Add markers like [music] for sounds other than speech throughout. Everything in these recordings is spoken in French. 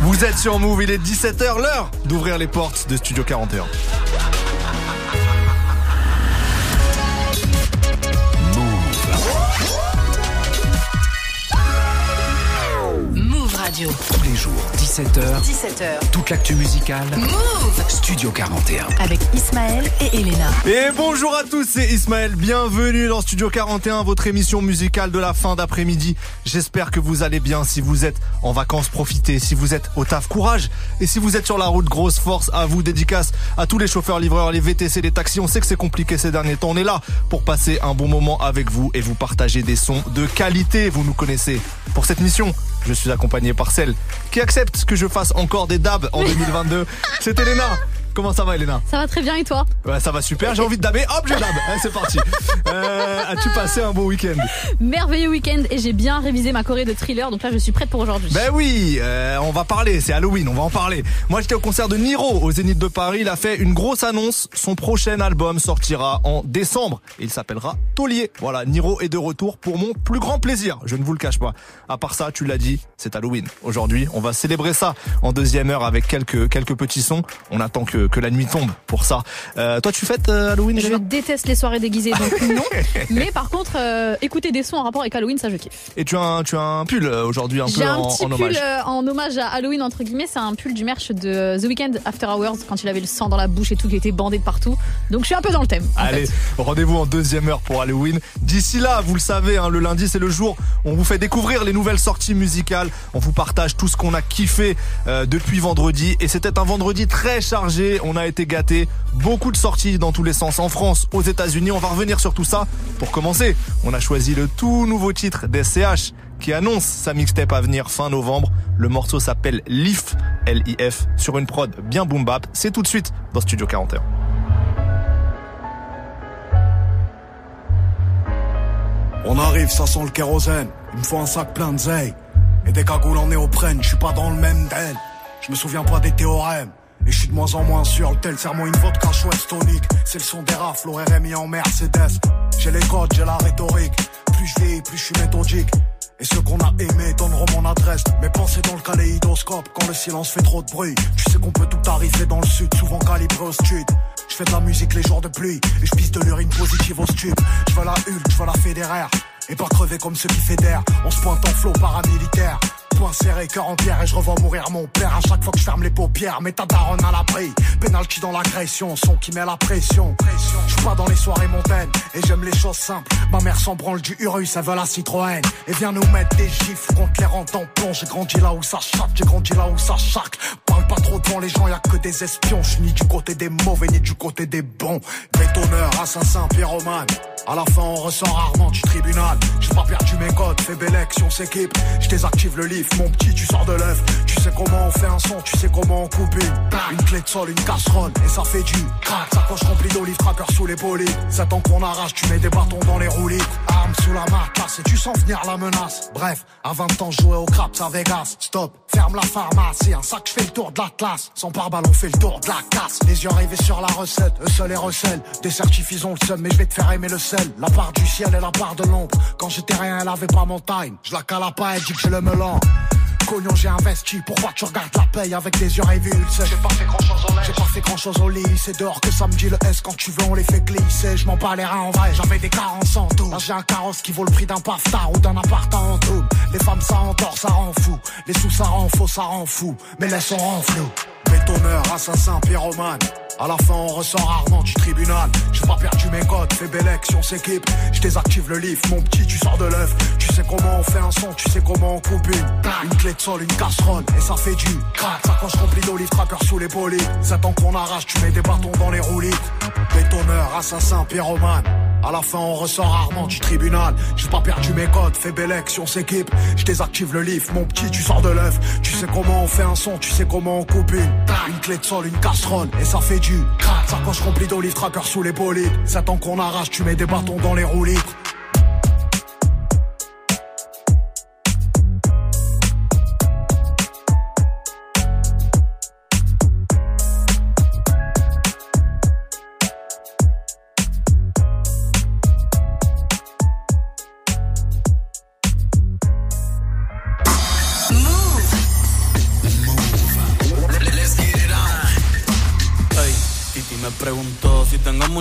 Vous êtes sur Move, il est 17h, l'heure d'ouvrir les portes de Studio 41. Radio. Tous les jours, 17h, 17h. toute l'actu musicale. Move Studio 41. avec Ismaël et Elena. Et bonjour à tous, c'est Ismaël. Bienvenue dans Studio 41, votre émission musicale de la fin d'après-midi. J'espère que vous allez bien. Si vous êtes en vacances, profitez. Si vous êtes au taf, courage. Et si vous êtes sur la route, grosse force à vous. Dédicace à tous les chauffeurs, livreurs, les VTC, les taxis. On sait que c'est compliqué ces derniers temps. On est là pour passer un bon moment avec vous et vous partager des sons de qualité. Vous nous connaissez. Pour cette mission, je suis accompagné par celle qui accepte que je fasse encore des dabs en 2022. C'est Elena. [laughs] Comment ça va, Elena? Ça va très bien et toi? Ouais, ça va super. J'ai envie de daber. Hop, je dab. Allez, c'est parti. Euh, As-tu passé un beau week-end? Merveilleux week-end et j'ai bien révisé ma choré de thriller donc là je suis prête pour aujourd'hui. Ben oui, euh, on va parler. C'est Halloween, on va en parler. Moi, j'étais au concert de Niro au Zénith de Paris. Il a fait une grosse annonce. Son prochain album sortira en décembre. Et il s'appellera Taulier. Voilà, Niro est de retour pour mon plus grand plaisir. Je ne vous le cache pas. À part ça, tu l'as dit, c'est Halloween. Aujourd'hui, on va célébrer ça en deuxième heure avec quelques quelques petits sons. On attend que que la nuit tombe pour ça. Euh, toi, tu fêtes euh, Halloween Je déteste les soirées déguisées donc [laughs] non. Mais par contre euh, écouter des sons en rapport avec Halloween ça je kiffe. Et tu as un, tu as un pull euh, aujourd'hui un peu un en, petit en pull hommage. euh, en hommage à Halloween entre guillemets, c'est un pull du merch de The Weeknd After Hours quand il avait le sang dans la bouche et tout, qui était bandé de partout. Donc je suis un peu dans le thème. Allez, rendez-vous en deuxième heure pour Halloween. D'ici là, vous le savez, hein, le lundi c'est le jour où on vous fait découvrir les nouvelles sorties musicales. On vous partage tout ce qu'on a kiffé euh, depuis vendredi. Et c'était un vendredi très chargé. On a été gâtés. Beaucoup de sorties dans tous les sens en France, aux États-Unis. On va revenir sur tout ça. Pour commencer, on a choisi le tout nouveau titre des CH qui annonce sa mixtape à venir fin novembre. Le morceau s'appelle Lif, L-I-F, sur une prod bien boom bap. C'est tout de suite dans Studio 41. On arrive, ça sent le kérosène. Il me faut un sac plein de zeille. Et des cagoules en néoprène, je suis pas dans le même d'elle. Je me souviens pas des théorèmes. Et je suis de moins en moins sûr, le tel serment une vodka chouette tonique. C'est le son des rafles, RMI en Mercedes. J'ai les codes, j'ai la rhétorique. Plus je vieillis, plus je suis méthodique. Et ceux qu'on a aimés donneront mon adresse. Mes pensées dans le kaléidoscope quand le silence fait trop de bruit. Tu sais qu'on peut tout arriver dans le sud, souvent calibré au street. Je fais de la musique les jours de pluie et je pisse de l'urine positive au stup. Je veux la Hulk, je veux la fédéraire. Et pas crever comme ceux qui fédèrent. On se pointe en flot paramilitaire. Point serré, cœur en pierre et je revois mourir mon père à chaque fois que je ferme les paupières. Mais ta daronne à l'abri. Penalty dans l'agression, son qui met la pression. Je suis pas dans les soirées montaines et j'aime les choses simples. Ma mère s'en branle du Urus, elle veut la Citroën. Et vient nous mettre des gifles contre les en plomb. J'ai grandi là où ça chatte, j'ai grandi là où ça chaque. Parle pas trop devant les gens, y a que des espions. Je ni du côté des mauvais ni du côté des bons. Bétonneur, assassin, pyromane. À la fin, on ressort rarement du tribunal. J'ai pas perdu mes codes, fais belle action, s'équipe. Je désactive le livre, mon petit, tu sors de l'œuf. Tu sais comment on fait un son, tu sais comment on coupe une. Clé de sol, une casserole, et ça fait du crack. Sacoche remplie d'olives, tracker sous les bolides. Ça temps qu'on arrache, tu mets des bâtons dans les roulis. Arme sous la marcasse, et tu sens venir la menace. Bref, à 20 ans, jouais au craps à Vegas. Stop, ferme la pharmacie, un sac, je fais le tour de la classe. Sans pare-balles, on fait le tour de la casse. Les yeux rivés sur la recette, eux seuls les recèlent. Des certifs, ils ont le seum, mais je te faire aimer le sel. La part du ciel et la part de l'ombre. Quand j'étais rien, elle avait pas mon time. Je la cala pas, elle dit que je le melon. Cognon, j'ai investi, pourquoi tu regardes la paye avec des yeux révulsés? J'ai pas fait grand chose au J'ai pas fait grand chose au lit, c'est dehors que ça me dit le S quand tu veux on les fait glisser. Je m'en bats les reins en vrai, j'avais des carences en tout Là j'ai un carrosse qui vaut le prix d'un paftar ou d'un appart en tout Les femmes ça endort, ça rend fou. Les sous ça rend faux, ça rend fou. Mais laisse on rend flou Bétonneur, assassin, pyromane à la fin, on ressort rarement du tribunal. J'ai pas perdu mes codes, fais belle action, s'équipe. Je désactive le livre, mon petit, tu sors de l'œuf. Tu sais comment on fait un son, tu sais comment on coupe une. Une clé de sol, une casserole, et ça fait du crack. Sacoche remplie d'olives, tracker sous les bolides. Ça qu'on arrache, tu mets des bâtons dans les roulis. Bétonneur, assassin, pyromane. À la fin, on ressort rarement du tribunal. J'ai pas perdu mes codes, fais belle action, s'équipe. Je désactive le livre, mon petit, tu sors de l'œuf. Tu sais comment on fait un son, tu sais comment on coupe une. Une clé de sol, une casserole, et ça fait du crack. Sacoche remplie d'olives, tracker sous les bolides. Ça temps qu'on arrache, tu mets des bâtons dans les roulis. preguntó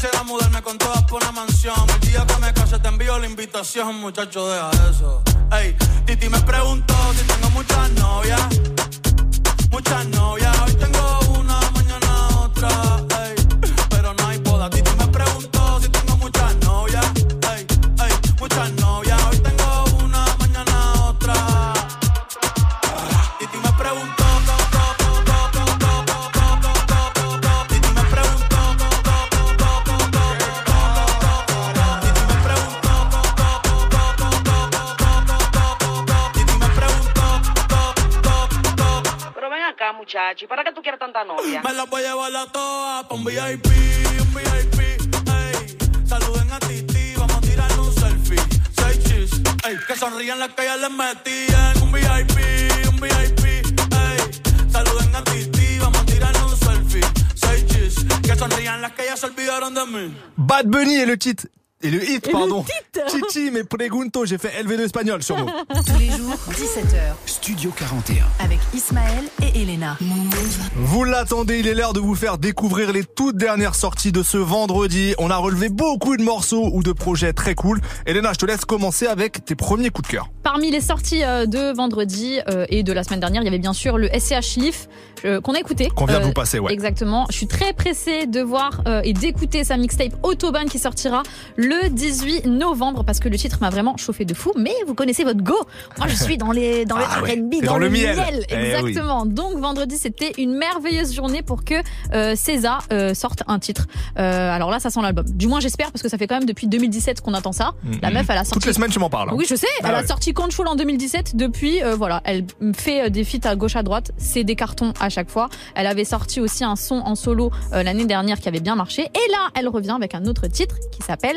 Quisiera mudarme con todas por una mansión. El día que me case te envío la invitación, muchacho, deja eso. Ey, Titi me preguntó si tengo muchas novias. Le titre. Et le hit, Et le pardon. titre. [laughs] Chichi, mais pregunto, j'ai fait LV2 espagnol sur nous. [laughs] Tous les jours, 17h, Studio 41. avec Ismaël et Elena. Vous l'attendez, il est l'heure de vous faire découvrir les toutes dernières sorties de ce vendredi. On a relevé beaucoup de morceaux ou de projets très cool. Elena, je te laisse commencer avec tes premiers coups de cœur. Parmi les sorties euh, de vendredi euh, et de la semaine dernière, il y avait bien sûr le SCH Leaf euh, qu'on a écouté. Qu'on vient de vous passer, ouais. Exactement. Je suis très pressée de voir et d'écouter sa mixtape Autobahn qui sortira le 18 novembre parce que le titre m'a vraiment chauffé de fou. Mais vous connaissez votre go. Moi, je suis dans les dans Ah le ouais. T'es dans, dans le, le miel. Eh oui. Exactement. Donc vendredi, c'était une merveilleuse journée pour que euh, César euh, sorte un titre. Euh, alors là, ça sent l'album. Du moins, j'espère parce que ça fait quand même depuis 2017 qu'on attend ça. La meuf, elle a sorti Toutes les semaines, tu m'en parles. hein. oui, je sais. Bah elle a sorti Control en 2017. Depuis, euh, voilà, elle fait euh, des feats à gauche à droite. C'est des cartons à chaque fois. Elle avait sorti aussi un son en solo euh, l'année dernière qui avait bien marché. Et là, elle revient avec un autre titre qui s'appelle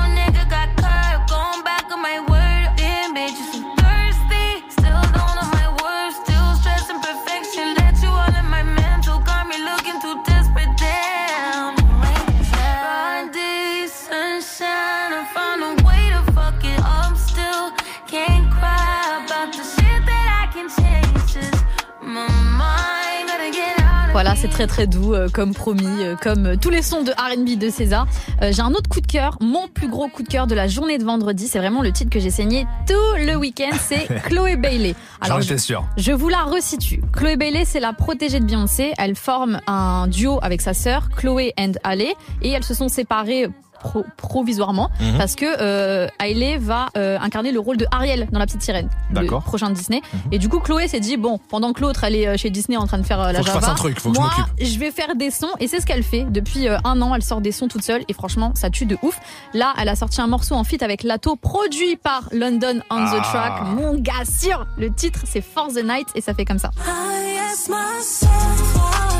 Voilà, c'est très très doux, euh, comme promis, euh, comme euh, tous les sons de R&B de César. Euh, j'ai un autre coup de cœur, mon plus gros coup de cœur de la journée de vendredi. C'est vraiment le titre que j'ai saigné tout le week-end. C'est [laughs] Chloé Bailey. Je- étais sûr. Je vous la resitue. Chloé Bailey, c'est la protégée de Beyoncé. Elle forme un duo avec sa sœur, Chloé and Hailey, et elles se sont séparées pro- provisoirement Mhm. parce que euh, Hailey va euh, incarner le rôle de Ariel dans La Petite Sirène, le D'accord. Mhm. prochain Disney. Et du coup, Chloé s'est dit bon, pendant que l'autre elle est euh, chez Disney en train de faire euh, la Faut que je Java, fasse un truc, faut que je moi je vais faire des sons et c'est ce qu'elle fait depuis euh, un an. Elle sort des sons toute seule et franchement, ça tue de ouf. Là, elle a sorti un morceau en feat avec Lato, produit par London on the Ah. Track. Mon gars sûr. Le titre c'est For the Night et ça fait comme ça. I ask myself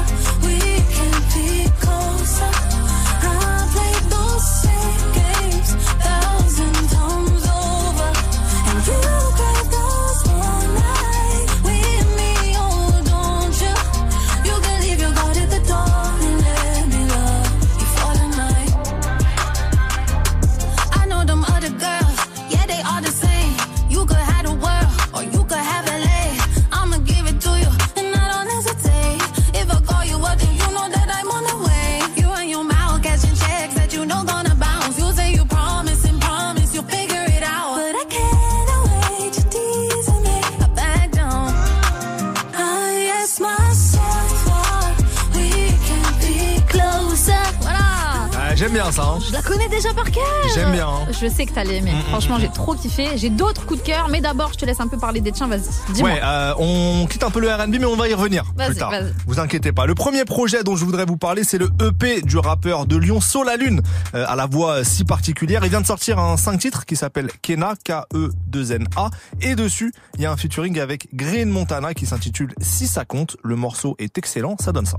J'aime bien ça. hein. Je la connais déjà par cœur. J'aime bien. hein. Je sais que t'allais aimer. Franchement, j'ai trop kiffé. J'ai d'autres coups de cœur, mais d'abord, je te laisse un peu parler des tiens. Vas-y, dis-moi. Ouais, euh, on quitte un peu le R&B, mais on va y revenir Vas-y, plus tard. vas-y. Vous inquiétez pas. Le premier projet dont je voudrais vous parler, c'est le EP du rappeur de Lyon, Sola Lune, euh, à la voix euh, si particulière. Il vient de sortir un 5 titres qui s'appelle Kena, K-E-2-N-A, et dessus, il y a un featuring avec Green Montana qui s'intitule Si ça compte. Le morceau est excellent, ça donne ça.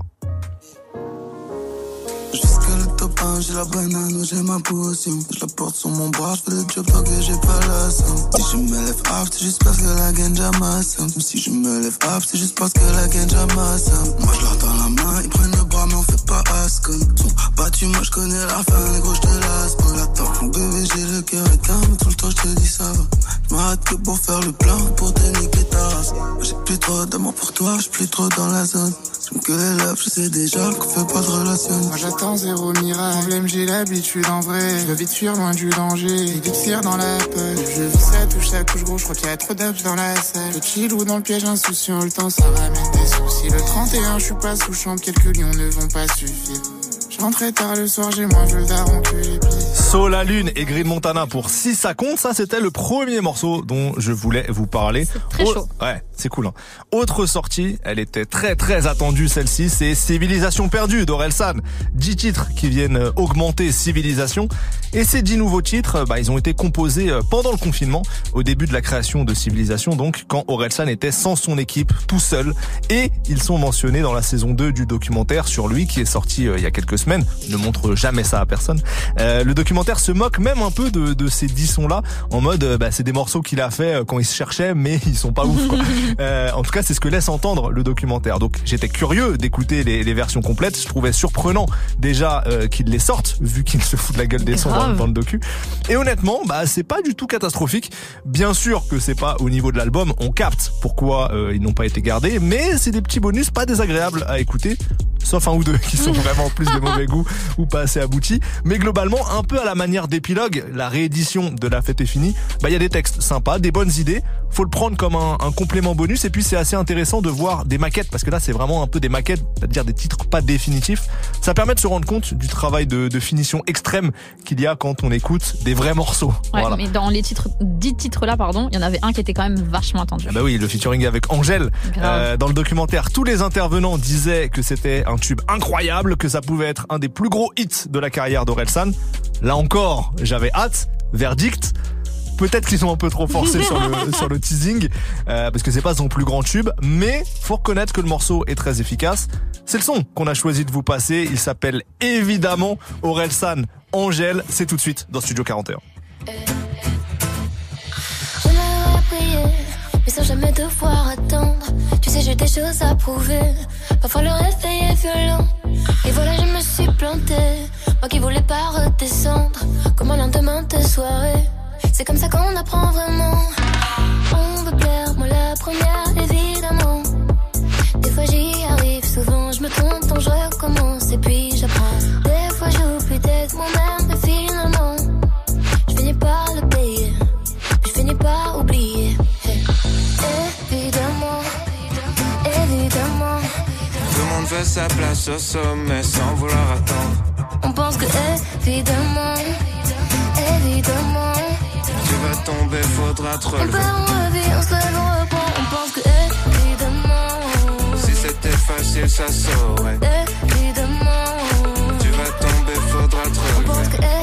1, j'ai la banane, j'ai ma potion. Je la porte sur mon bras, je fais le job que j'ai pas la somme. Si je me lève up, c'est juste parce que la ganja m'assomme. Si je me lève up, c'est juste parce que la ganja m'assomme. Moi je leur dans la main, ils prennent le bras, mais on fait pas ascom. Sont battus, moi je connais la fin, les gros, je te lasse pas. Attends, mon bébé, j'ai le cœur éteint, tout le temps je te dis ça va. Je m'arrête que pour faire le plein, pour te niquer ta race. J'ai plus trop d'amour pour toi, suis plus trop dans la zone. Que les lèvres, je sais déjà qu'on fait pas de relation. Moi j'attends zéro miracle, problème j'ai l'habitude en vrai. Je veux vite fuir loin du danger, d'élixir dans la peur. Je vis ça touche sa couche gros, je crois qu'il y a trop d'abs dans la salle. Le chill ou dans le piège insouciant, le temps ça ramène des soucis. Le 31 je suis pas sous chambre, quelques lions ne vont pas suffire Je rentrais tard le soir, j'ai moins vu le daron que les pieds Sola Lune et Green Montana pour Si ça compte, ça c'était le premier morceau dont je voulais vous parler. très Au- chaud. Ouais, c'est cool. hein. Autre sortie, elle était très très attendue celle-ci, c'est Civilisation perdue d'Orelsan. 10 titres qui viennent euh, augmenter Civilisation. Et ces 10 nouveaux titres, euh, bah, ils ont été composés euh, pendant le confinement, au début de la création de Civilisation, donc quand Orelsan était sans son équipe, tout seul. Et ils sont mentionnés dans la saison 2 du documentaire sur lui qui est sorti euh, il y a quelques semaines. Ne montre jamais ça à personne. Euh, le documentaire se moque même un peu de, de ces 10 sons-là, en mode euh, bah, c'est des morceaux qu'il a fait euh, quand il se cherchait, mais ils sont pas ouf. Quoi. [laughs] Euh, en tout cas, c'est ce que laisse entendre le documentaire. Donc j'étais curieux d'écouter les, les versions complètes. Je trouvais surprenant déjà euh, qu'il les sorte, vu qu'il se fout de la gueule des sons dans, dans le docu. Et honnêtement, bah c'est pas du tout catastrophique. Bien sûr que c'est pas au niveau de l'album, on capte pourquoi ils n'ont pas été gardés, mais c'est des petits bonus pas désagréables à écouter. Sauf un ou deux qui sont [laughs] vraiment plus de mauvais goût ou pas assez aboutis. Mais globalement, un peu à la manière d'épilogue, la réédition de La Fête est finie, bah il y a des textes sympas, des bonnes idées. Faut le prendre comme un, un complément bonus. Et puis c'est assez intéressant de voir des maquettes, parce que là c'est vraiment un peu des maquettes, c'est-à-dire des titres pas définitifs. Ça permet de se rendre compte du travail de, de finition extrême qu'il y a quand on écoute des vrais morceaux. Ouais, voilà. mais dans les titres, 10 titres là, pardon, il y en avait un qui était quand même vachement attendu. Ah bah oui, le featuring avec Angèle. Euh, dans le documentaire, tous les intervenants disaient que c'était un tube incroyable, que ça pouvait être un des plus gros hits de la carrière d'Orelsan. Là encore, j'avais hâte. Verdict. Peut-être qu'ils sont un peu trop forcés sur le, [laughs] sur le teasing, euh, parce que c'est pas son plus grand tube, mais faut reconnaître que le morceau est très efficace. C'est le son qu'on a choisi de vous passer. Il s'appelle évidemment Orelsan Angèle. C'est tout de suite dans Studio 41. Mais sans jamais devoir attendre. Tu sais, j'ai des choses à prouver. Parfois le réveil est violent. Et voilà, je me suis plantée. Moi qui voulais pas redescendre. Comme un lendemain de soirée. C'est comme ça qu'on apprend vraiment. On veut plaire, moi la première, évidemment. Des fois j'y arrive, souvent je me trompe, donc je recommence et puis j'apprends. Des fois j'oublie d'être moi-même, mais finalement, je finis par le payer. Je finis par monde veut sa place au sommet sans vouloir attendre. On pense que évidemment, évidemment, Tu vas tomber, faudra te on relever. perd, on revit, on se lève, on reprend. On pense que évidemment, Si c'était facile, ça saurait. évidemment, Tu vas tomber, faudra te on pense relever. que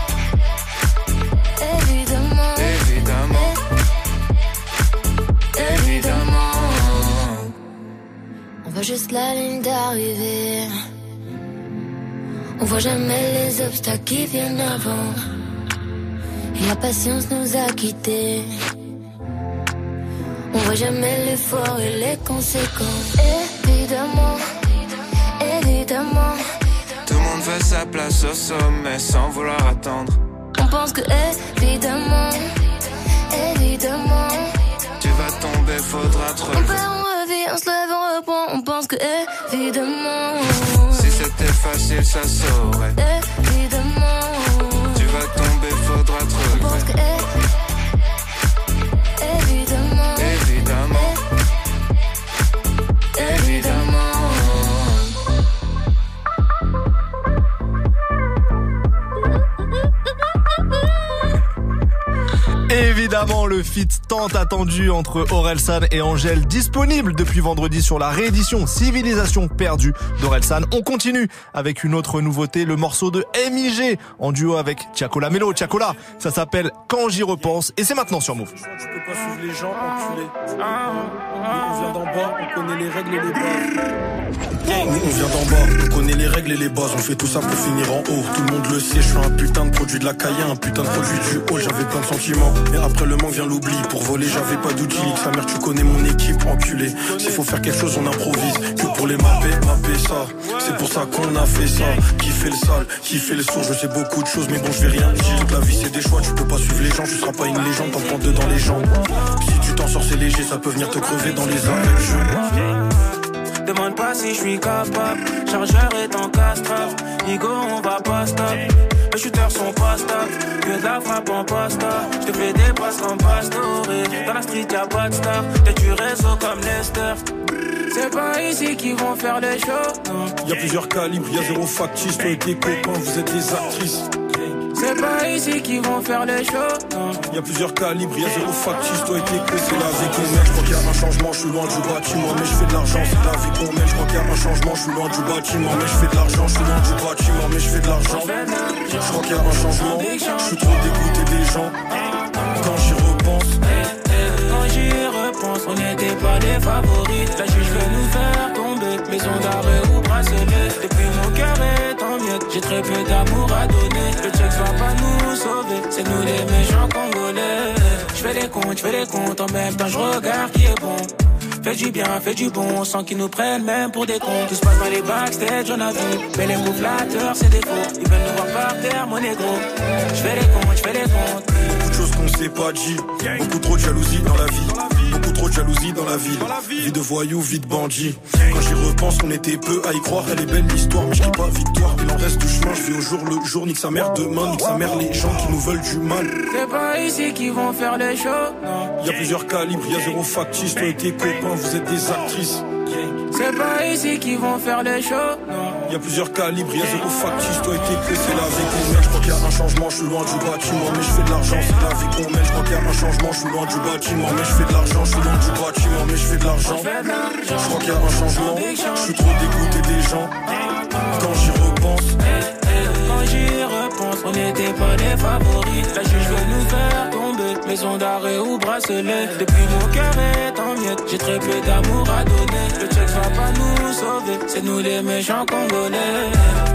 On voit juste la ligne d'arrivée. On voit jamais les obstacles qui viennent avant. Et la patience nous a quittés. On voit jamais l'effort et les conséquences. Évidemment, évidemment. tout le monde veut sa place au sommet sans vouloir attendre. On pense que évidemment, évidemment. Tu vas tomber, faudra te On relever. perd, on revit, on se lève, on pense que évidemment, Si c'était facile, ça saurait. évidemment. Tu vas tomber, faudra te On Évidemment, le feat tant attendu entre Orelsan et Angèle disponible depuis vendredi sur la réédition Civilisation perdue d'Orelsan. On continue avec une autre nouveauté, le morceau de MIG en duo avec Tiakola Melo. Tiakola, ça s'appelle Quand j'y repense et c'est maintenant sur Move. Tu peux pas suivre les gens enculés. On vient d'en bas, on connaît les règles et les bases. Nous, on vient d'en bas, on connaît les règles et les bases. On fait tout ça pour finir en haut. Tout le monde le sait, je suis un putain de produit de la caille, un putain de produit du haut. J'avais plein de sentiments. Mais après le manque vient l'oubli. Pour voler, j'avais pas d'outils. Sa mère, tu connais mon équipe, enculé. S'il faut faire quelque chose, on improvise. Que pour les mapper, mapper ça. C'est pour ça qu'on a fait ça. Qui fait le sale, qui fait le sourd. Je sais beaucoup de choses, mais bon, je vais rien dire. La vie, c'est des choix. Tu peux pas suivre les gens, tu seras pas une légende. T'en prends deux dans les jambes. Si tu t'en sors, c'est léger, ça peut venir te crever dans les arrêts. Demande pas si je suis capable. Chargeur est en castrave. Nigo, on va pas stop. Les shooters sont pas stables. Que de la frappe en pasta. Je te fais des passes comme Pastore. Dans la street, y'a pas de star. T'es du réseau comme Lester. C'est pas ici qu'ils vont faire les shows. non. Y a plusieurs calibres, y a zéro factice. Toi et tes copains, vous êtes des actrices. C'est pas ici qu'ils vont faire les shows. non. Y a plusieurs calibres, y a zéro factice. Toi et tes copains, c'est la vie qu'on mène. Je crois qu'il y a un changement, je suis loin du bâtiment, mais je fais de l'argent. C'est la vie qu'on mène. Je crois qu'il y a un changement, je suis loin du bâtiment, mais je fais de l'argent. Je suis loin du bâtiment, mais je fais de l'argent. Je crois qu'il y a un changement, je suis trop dégoûté des gens. Quand j'y repense. Quand j'y repense, on n'était pas les favoris. La juge veut nous faire tomber, maison d'arrêt ou bracelet. Depuis mon j'ai très peu d'amour à donner. Le check va pas nous sauver, c'est nous les méchants congolais. Je fais comptes, je fais les comptes, en même temps je regarde qui est bon. Fais du bien, fais du bon, sans qu'ils nous prennent même pour des cons. Tout se passe dans les backstage, on a vu. Mais les mots flatteurs, c'est des faux. Ils veulent nous voir par terre, mon négro. Je fais les comptes, je fais les comptes. Beaucoup de choses qu'on s'est pas dit. Beaucoup trop de jalousie dans la vie. Beaucoup trop de jalousie dans la ville. Vie de voyou, vie de bandit. Quand j'y repense, on était peu à y croire. Elle est belle l'histoire, mais je dis pas victoire. Il en reste du chemin, je vis au jour le jour. Nique sa mère demain, nique sa mère les gens qui nous veulent du mal. C'est pas ici qu'ils vont faire les shows, non. Y a plusieurs calibres, y a zéro factice. Toi et tes copains, vous êtes des actrices. C'est pas ici qu'ils vont faire les shows, non. Y a plusieurs calibres, y a zéro factice. Toi et tes copains, c'est la vie qu'on mène. Je crois qu'il y a un changement, je suis loin du bâtiment, mais je fais de l'argent. C'est la vie qu'on mène. Je crois qu'il y a un changement, je suis loin du bâtiment, mais je fais de l'argent. Je suis loin du bâtiment, mais je fais de l'argent. Je crois qu'il y a un changement, je suis trop dégoûté des gens. Quand j'y repense. Quand j'y repense, on n'était pas les favoris. La juge veut nous faire tomber, maison d'arrêt ou bracelet. Depuis mon cœur est en miettes, j'ai très peu d'amour à donner. Le check va pas nous sauver, c'est nous les méchants congolais.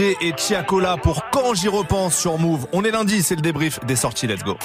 Et Tiakola pour Quand j'y repense sur Move. On est lundi, c'est le débrief des sorties. Let's go.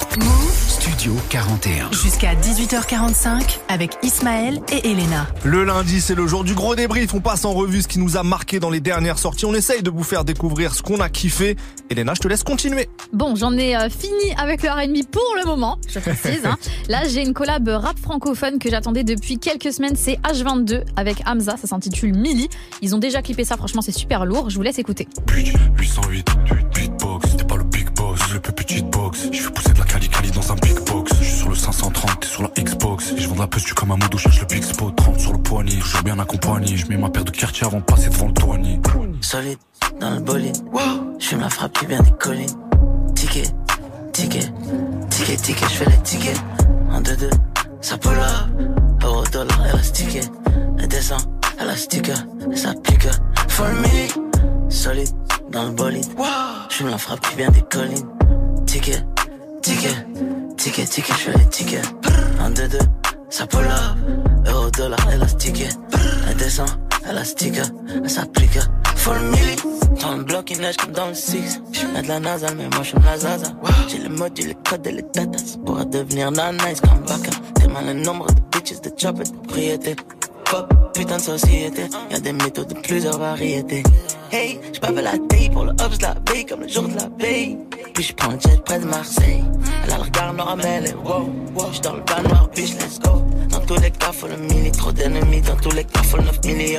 Studio 41. Jusqu'à 18h45 avec Ismaël et Elena. Le lundi, c'est le jour du gros débrief. On passe en revue ce qui nous a marqué dans les dernières sorties. On essaye de vous faire découvrir ce qu'on a kiffé. Elena, je te laisse continuer. Bon, j'en ai euh, fini avec le R&B pour le moment, je précise. hein. [laughs] Là, j'ai une collab rap francophone que j'attendais depuis quelques semaines. C'est H22 avec Hamza. Ça s'intitule Millie. Ils ont déjà clippé ça. Franchement, c'est super lourd. Je vous laisse écouter. 808, beatbox, t'es pas le big boss, le plus petite box. Je fais pousser de la cali cali dans un big box. Je suis sur le 530, t'es sur la Xbox. Et je vends de la tu comme un modo, cherche le big spot. 30 sur le poignet, toujours bien accompagné. Je mets ma paire de quartier avant de passer devant le douanier. Solide dans le bolide. Je ma frappe qui vient des collines. Ticket, ticket, ticket, ticket, je fais les tickets. En 2-2, ça pull up. Euro, dollar, stické. Elle descend, elle a sticker. Elle s'applique. Full me, solide dans le bolide. Je la frappe qui vient des collines. Ticket, ticket, ticket, ticket, je les tickets. En 2-2, ça pull up. Euro, dollar, stické. Elle descend, sticker. Elle s'applique. Full milli. Dans le bloc, il neige comme dans le 6. J'mets de la NASA, mais moi j'suis la Zaza. J'ai le module, le code et les datas. Pour devenir nice comme Baka. T'es mal le nombre de bitches, de chopper, de propriété. Pop, putain de société. Y'a des méthodes de plusieurs variétés. Hey, j'pave la taille pour le ups la veille comme le jour de la veille. Puis j'prends le jet près de Marseille. Elle a le regard noir, mais elle est wow. J'suis dans le bas noir, bitch, let's go. Dans tous les cas, faut le mini, trop d'ennemis. Dans tous les cas, faut le 9 milli,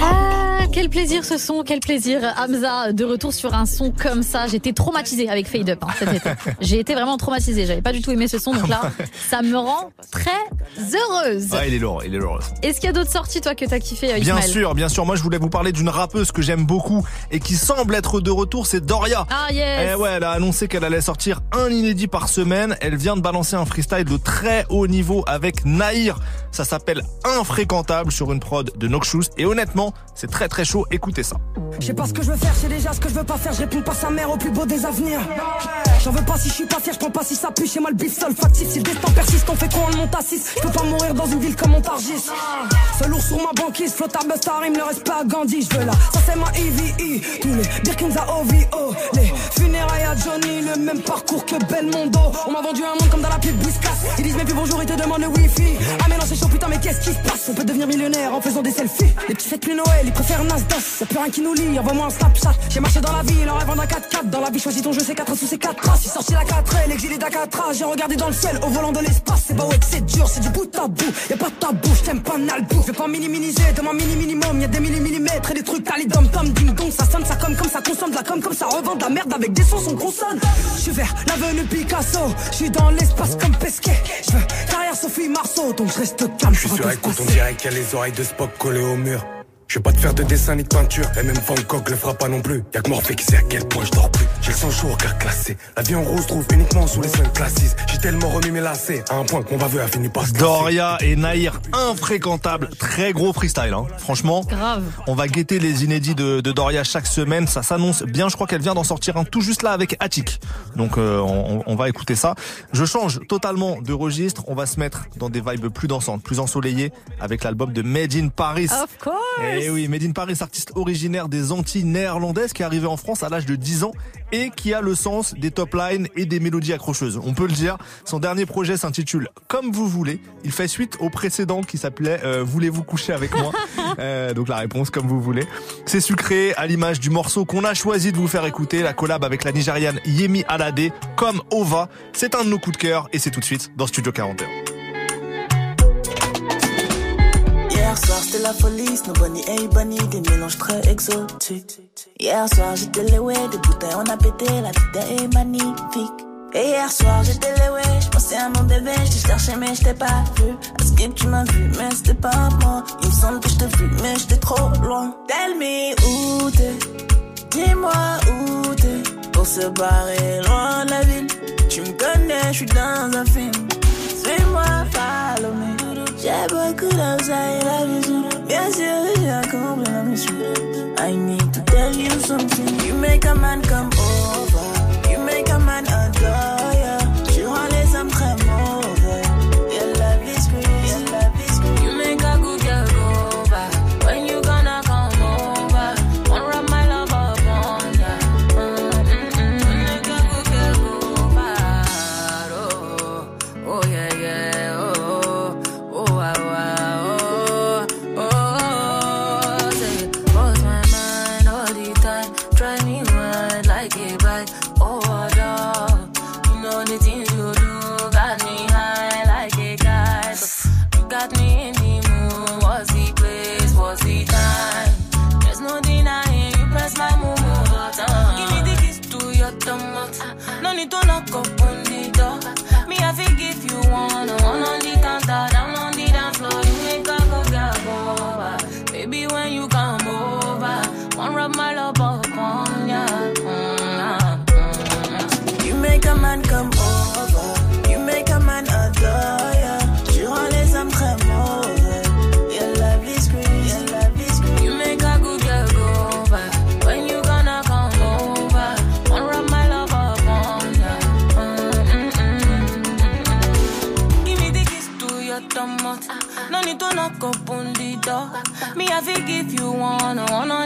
Ah, quel plaisir ce son, quel plaisir. Hamza, de retour sur un son comme ça. J'étais traumatisée avec Fade Up hein, cet été. J'ai été vraiment traumatisée. J'avais pas du tout aimé ce son, donc là, [laughs] ça me rend très heureuse. Ouais, il est lourd, il est lourd. Est-ce qu'il y a d'autres sorties, toi, que t'as kiffé, euh, Bien Ismaël? sûr, bien sûr. Moi, je voulais vous parler d'une rappeuse que j'aime beaucoup et qui semble être de retour, c'est Doria. Ah, yes. Eh ouais, elle a annoncé qu'elle allait sortir un inédit par semaine. Elle vient de balancer un freestyle de très haut niveau avec Naïr. Ça s'appelle Infréquentable sur une prod de Noxus. Et honnêtement, c'est très très chaud. Écoutez ça. Je sais pas ce que je veux faire, je sais déjà ce que je veux pas faire, je réponds pas sa mère au plus beau des avenirs. J'en veux pas si je suis pas fier, je prends pas si ça pue, chez moi le bif seul factif, si le destin persiste, on fait quoi on monte à 6 Je peux pas mourir dans une ville comme Montargis. Seul ours sur ma banquise, flotte à Busta Rhyme, le reste pas à Gandhi, je veux là. Ça c'est ma Tous les Birkins à OVO, les funérailles à Johnny, le même parcours que Belmondo. On m'a vendu un monde comme dans la pub Whiskas. Ils disent mais plus bonjour, ils te demandent le wifi. Ah mais non c'est chaud putain mais qu'est-ce qui se passe? On peut devenir millionnaire en faisant des selfies. Les petits fêtes plus Noël, ils préfèrent Nasdaq. Y'a plus rien qui nous lie, envoie-moi un Snapchat. J'ai marché dans la ville en rêvant d'un 4x4. Dans la vie, choisis ton jeu, c'est 4 sous ces 4 traces. J'ai sorti la 4 L, l'exilé d'Akatra. J'ai regardé dans le ciel au volant de l'espace. C'est pas ouais c'est dur, c'est du bout à bout. Y'a pas de tabou, j't'aime pas nalbou. Je vais pas minimiser de mon mini minimum. Y'a des millimillimètres et des trucs à dom tom ding dong. Ça sonne, ça comme comme ça consomme de la com comme ça revend de la merde avec des sons on consonne. Je suis vers l'avenue Picasso. Je suis dans l'espace comme Pesquet. Je veux carrière Sophie Marceau, donc je reste calme. Je suis sur écoute, on dirait qu'il y a les oreilles de Spock collées au mur. Je vais pas te faire de dessin ni de peinture, et même Van Gogh le fera pas non plus. Y'a que Morphée qui sait à quel point je dors plus. J'ai le sang chaud au cœur classé. La vie en rose trouve uniquement sous les 5 classes. J'ai tellement remis mes lacets, à un point que mon baveux a fini par se. Doria et Naïr, infréquentable. Très gros freestyle, hein. Franchement. Grave. On va guetter les inédits de, de Doria chaque semaine. Ça s'annonce bien. Je crois qu'elle vient d'en sortir un tout juste là avec Attic. Donc, euh, on, on va écouter ça. Je change totalement de registre. On va se mettre dans des vibes plus dansantes, plus ensoleillées avec l'album de Made in Paris. Of course. Eh oui, Made in Paris, artiste originaire des Antilles néerlandaises qui est arrivé en France à l'âge de 10 ans et qui a le sens des top lines et des mélodies accrocheuses. On peut le dire. Son dernier projet s'intitule Comme vous voulez. Il fait suite au précédent qui s'appelait euh, Voulez-vous coucher avec moi [laughs] Euh, Donc la réponse comme vous voulez. C'est sucré à l'image du morceau qu'on a choisi de vous faire écouter, la collab avec la Nigériane Yemi Alade, comme Ova. C'est un de nos coups de cœur et c'est tout de suite dans Studio 41. La folie, Snow Bunny et Bunny, des mélanges très exotiques. Hier soir j'étais ouais, des bouteilles on a pété, la vie est magnifique. Et hier soir j'étais les ouais, j'pensais à mon bébé, j't'ai cherché mais j't'ai pas vu. À skip tu m'as vu mais c'était pas moi. Il me semble que j't'ai vu mais j'étais trop loin. Tell me où t'es, dis-moi où t'es. Pour se barrer loin de la ville, tu me connais, j'suis dans un film. Suis-moi, follow me. La mission. I need to tell you something. You make a man come you one, one on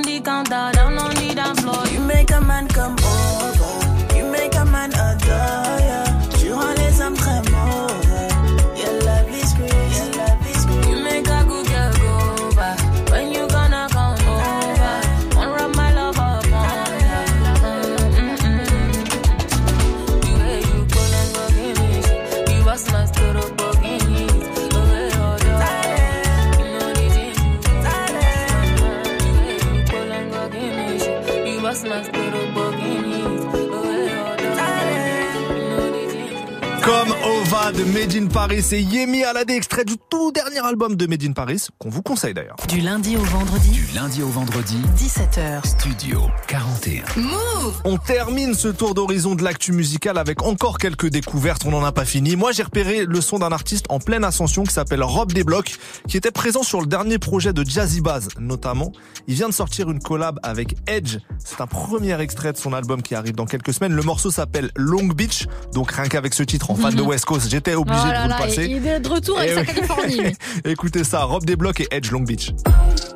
De Made in Paris et Yemi Alade, extrait du tout dernier album de Made in Paris, qu'on vous conseille d'ailleurs. Du lundi au vendredi, Du lundi au vendredi, 17h. Studio 41. Move On termine ce tour d'horizon de l'actu musical avec encore quelques découvertes, on n'en a pas fini. Moi j'ai repéré le son d'un artiste en pleine ascension qui s'appelle Rob Desblocs, qui était présent sur le dernier projet de Jazzy Baz notamment. Il vient de sortir une collab avec Edge, c'est un premier extrait de son album qui arrive dans quelques semaines. Le morceau s'appelle Long Beach, donc rien qu'avec ce titre en fan de West Coast, j'étais obligé Oh de là vous le là, passer. il est de retour avec Eh sa. Californie. [laughs] Écoutez ça, Rob Desblocs et Edge Long Beach.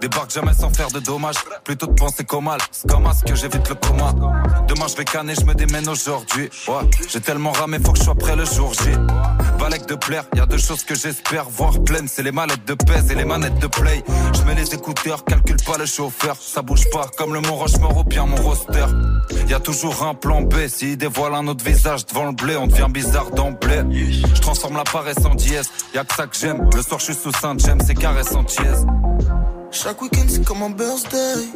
Débarque jamais sans faire de dommages. Plutôt de penser qu'au mal. C'est comme à ce que j'évite le coma. Demain je vais canner, je me démène aujourd'hui. Ouais, j'ai tellement ramé, faut que je sois prêt le jour J. Balèque de plaire, y a deux choses que j'espère voir pleines. C'est les mallettes de pèse et les manettes de play. Je mets les écouteurs, calcule pas le chauffeur. Ça bouge pas comme le Mont Rochemort ou bien mon roster. Y a toujours un plan B. S'il dévoile un autre visage devant le blé, on devient bizarre d'emblée. Je transforme la paresse en dièse. Y a que ça que j'aime. Le soir je suis sous Saint James, c'est caresse en dièse. Chaque week-end c'est comme un birthday.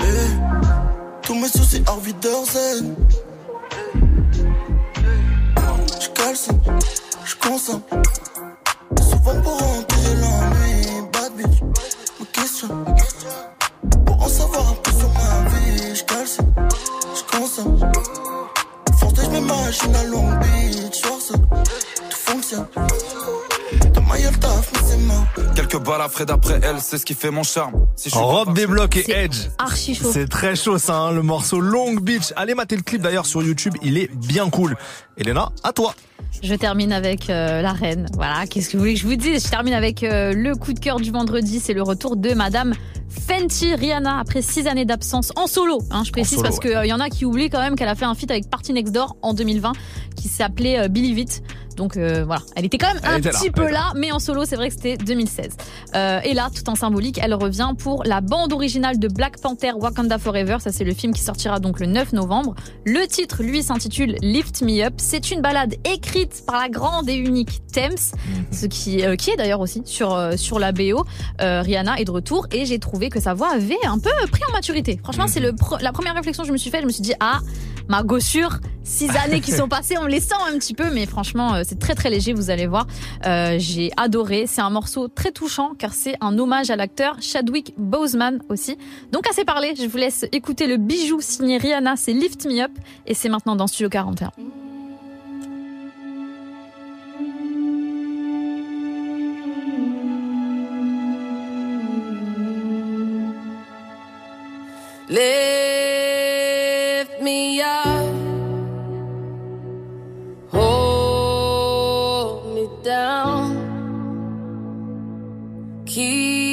Eh, Tous mes soucis Harvey Zen. J'calcine, j'consomme. Souvent pour rentrer l'ennui. Bad bitch, me questionne. Pour en savoir un peu sur ma vie. J'calcine, j'consomme. Force j'mets ma machine à Long Beach. Force, tout fonctionne. Taf, mais c'est mort. Quelques balles à Fred après elle, c'est ce qui fait mon charme. Si Rob pas Desblocs et Edge. archi chaud. C'est très chaud ça, hein, le morceau Long Beach. Allez mater le clip d'ailleurs sur YouTube, il est bien cool. Elena, à toi. Je termine avec euh, la reine. Voilà, qu'est-ce que vous voulez que je vous dise? Je termine avec euh, le coup de cœur du vendredi. C'est le retour de Madame Fenty Rihanna après six années d'absence en solo. Hein, je précise solo, parce qu'il y en a qui oublient quand même qu'elle a fait un feat avec Party Next Door en 2020 qui s'appelait euh, Believe It. Donc euh, voilà, elle était quand même Elle un là, petit peu là, mais en solo, c'est vrai que c'était 2016. Euh, et là, tout en symbolique, elle revient pour la bande originale de Black Panther Wakanda Forever. Ça, c'est le film qui sortira donc le 9 novembre. Le titre, lui, s'intitule Lift Me Up. C'est une balade écrite par la grande et unique Thames, ce qui, euh, qui est d'ailleurs aussi sur, sur la BO. Rihanna est de retour et j'ai trouvé que sa voix avait un peu pris en maturité. Franchement, c'est le pre- la première réflexion que je me suis faite. Je me suis dit, ah, ma gossure, six années qui sont passées, on les sent un petit peu, mais franchement, euh, c'est très très léger, vous allez voir. Euh, j'ai adoré. C'est un morceau très touchant car c'est un hommage à l'acteur Chadwick Boseman aussi. Donc assez parlé, je vous laisse écouter le bijou signé Rihanna, c'est Lift Me Up et c'est maintenant dans Studio 41. Me up, hold me down, keep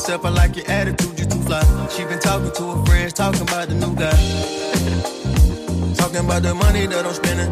myself. I like your attitude, you too fly. She been talking to her friends, talking about the new guy. [laughs] Talking about the money that I'm spending.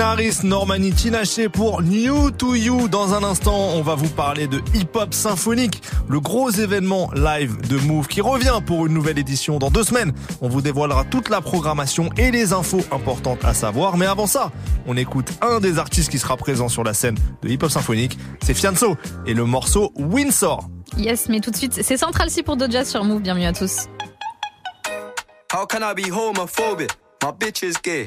Harris, Normani Tinashe pour New to You. Dans un instant, on va vous parler de hip-hop symphonique, le gros événement live de Move qui revient pour une nouvelle édition dans deux semaines. On vous dévoilera toute la programmation et les infos importantes à savoir. Mais avant ça, on écoute un des artistes qui sera présent sur la scène de hip-hop symphonique. C'est Fianso et le morceau Windsor. Yes, mais tout de suite, c'est Central C pour Doja sur Move. Bienvenue à tous. How can I be homophobic? My bitch is gay.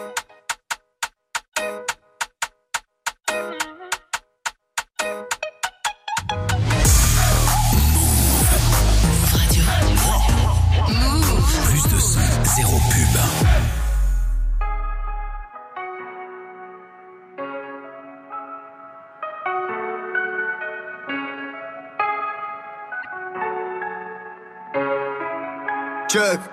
Check.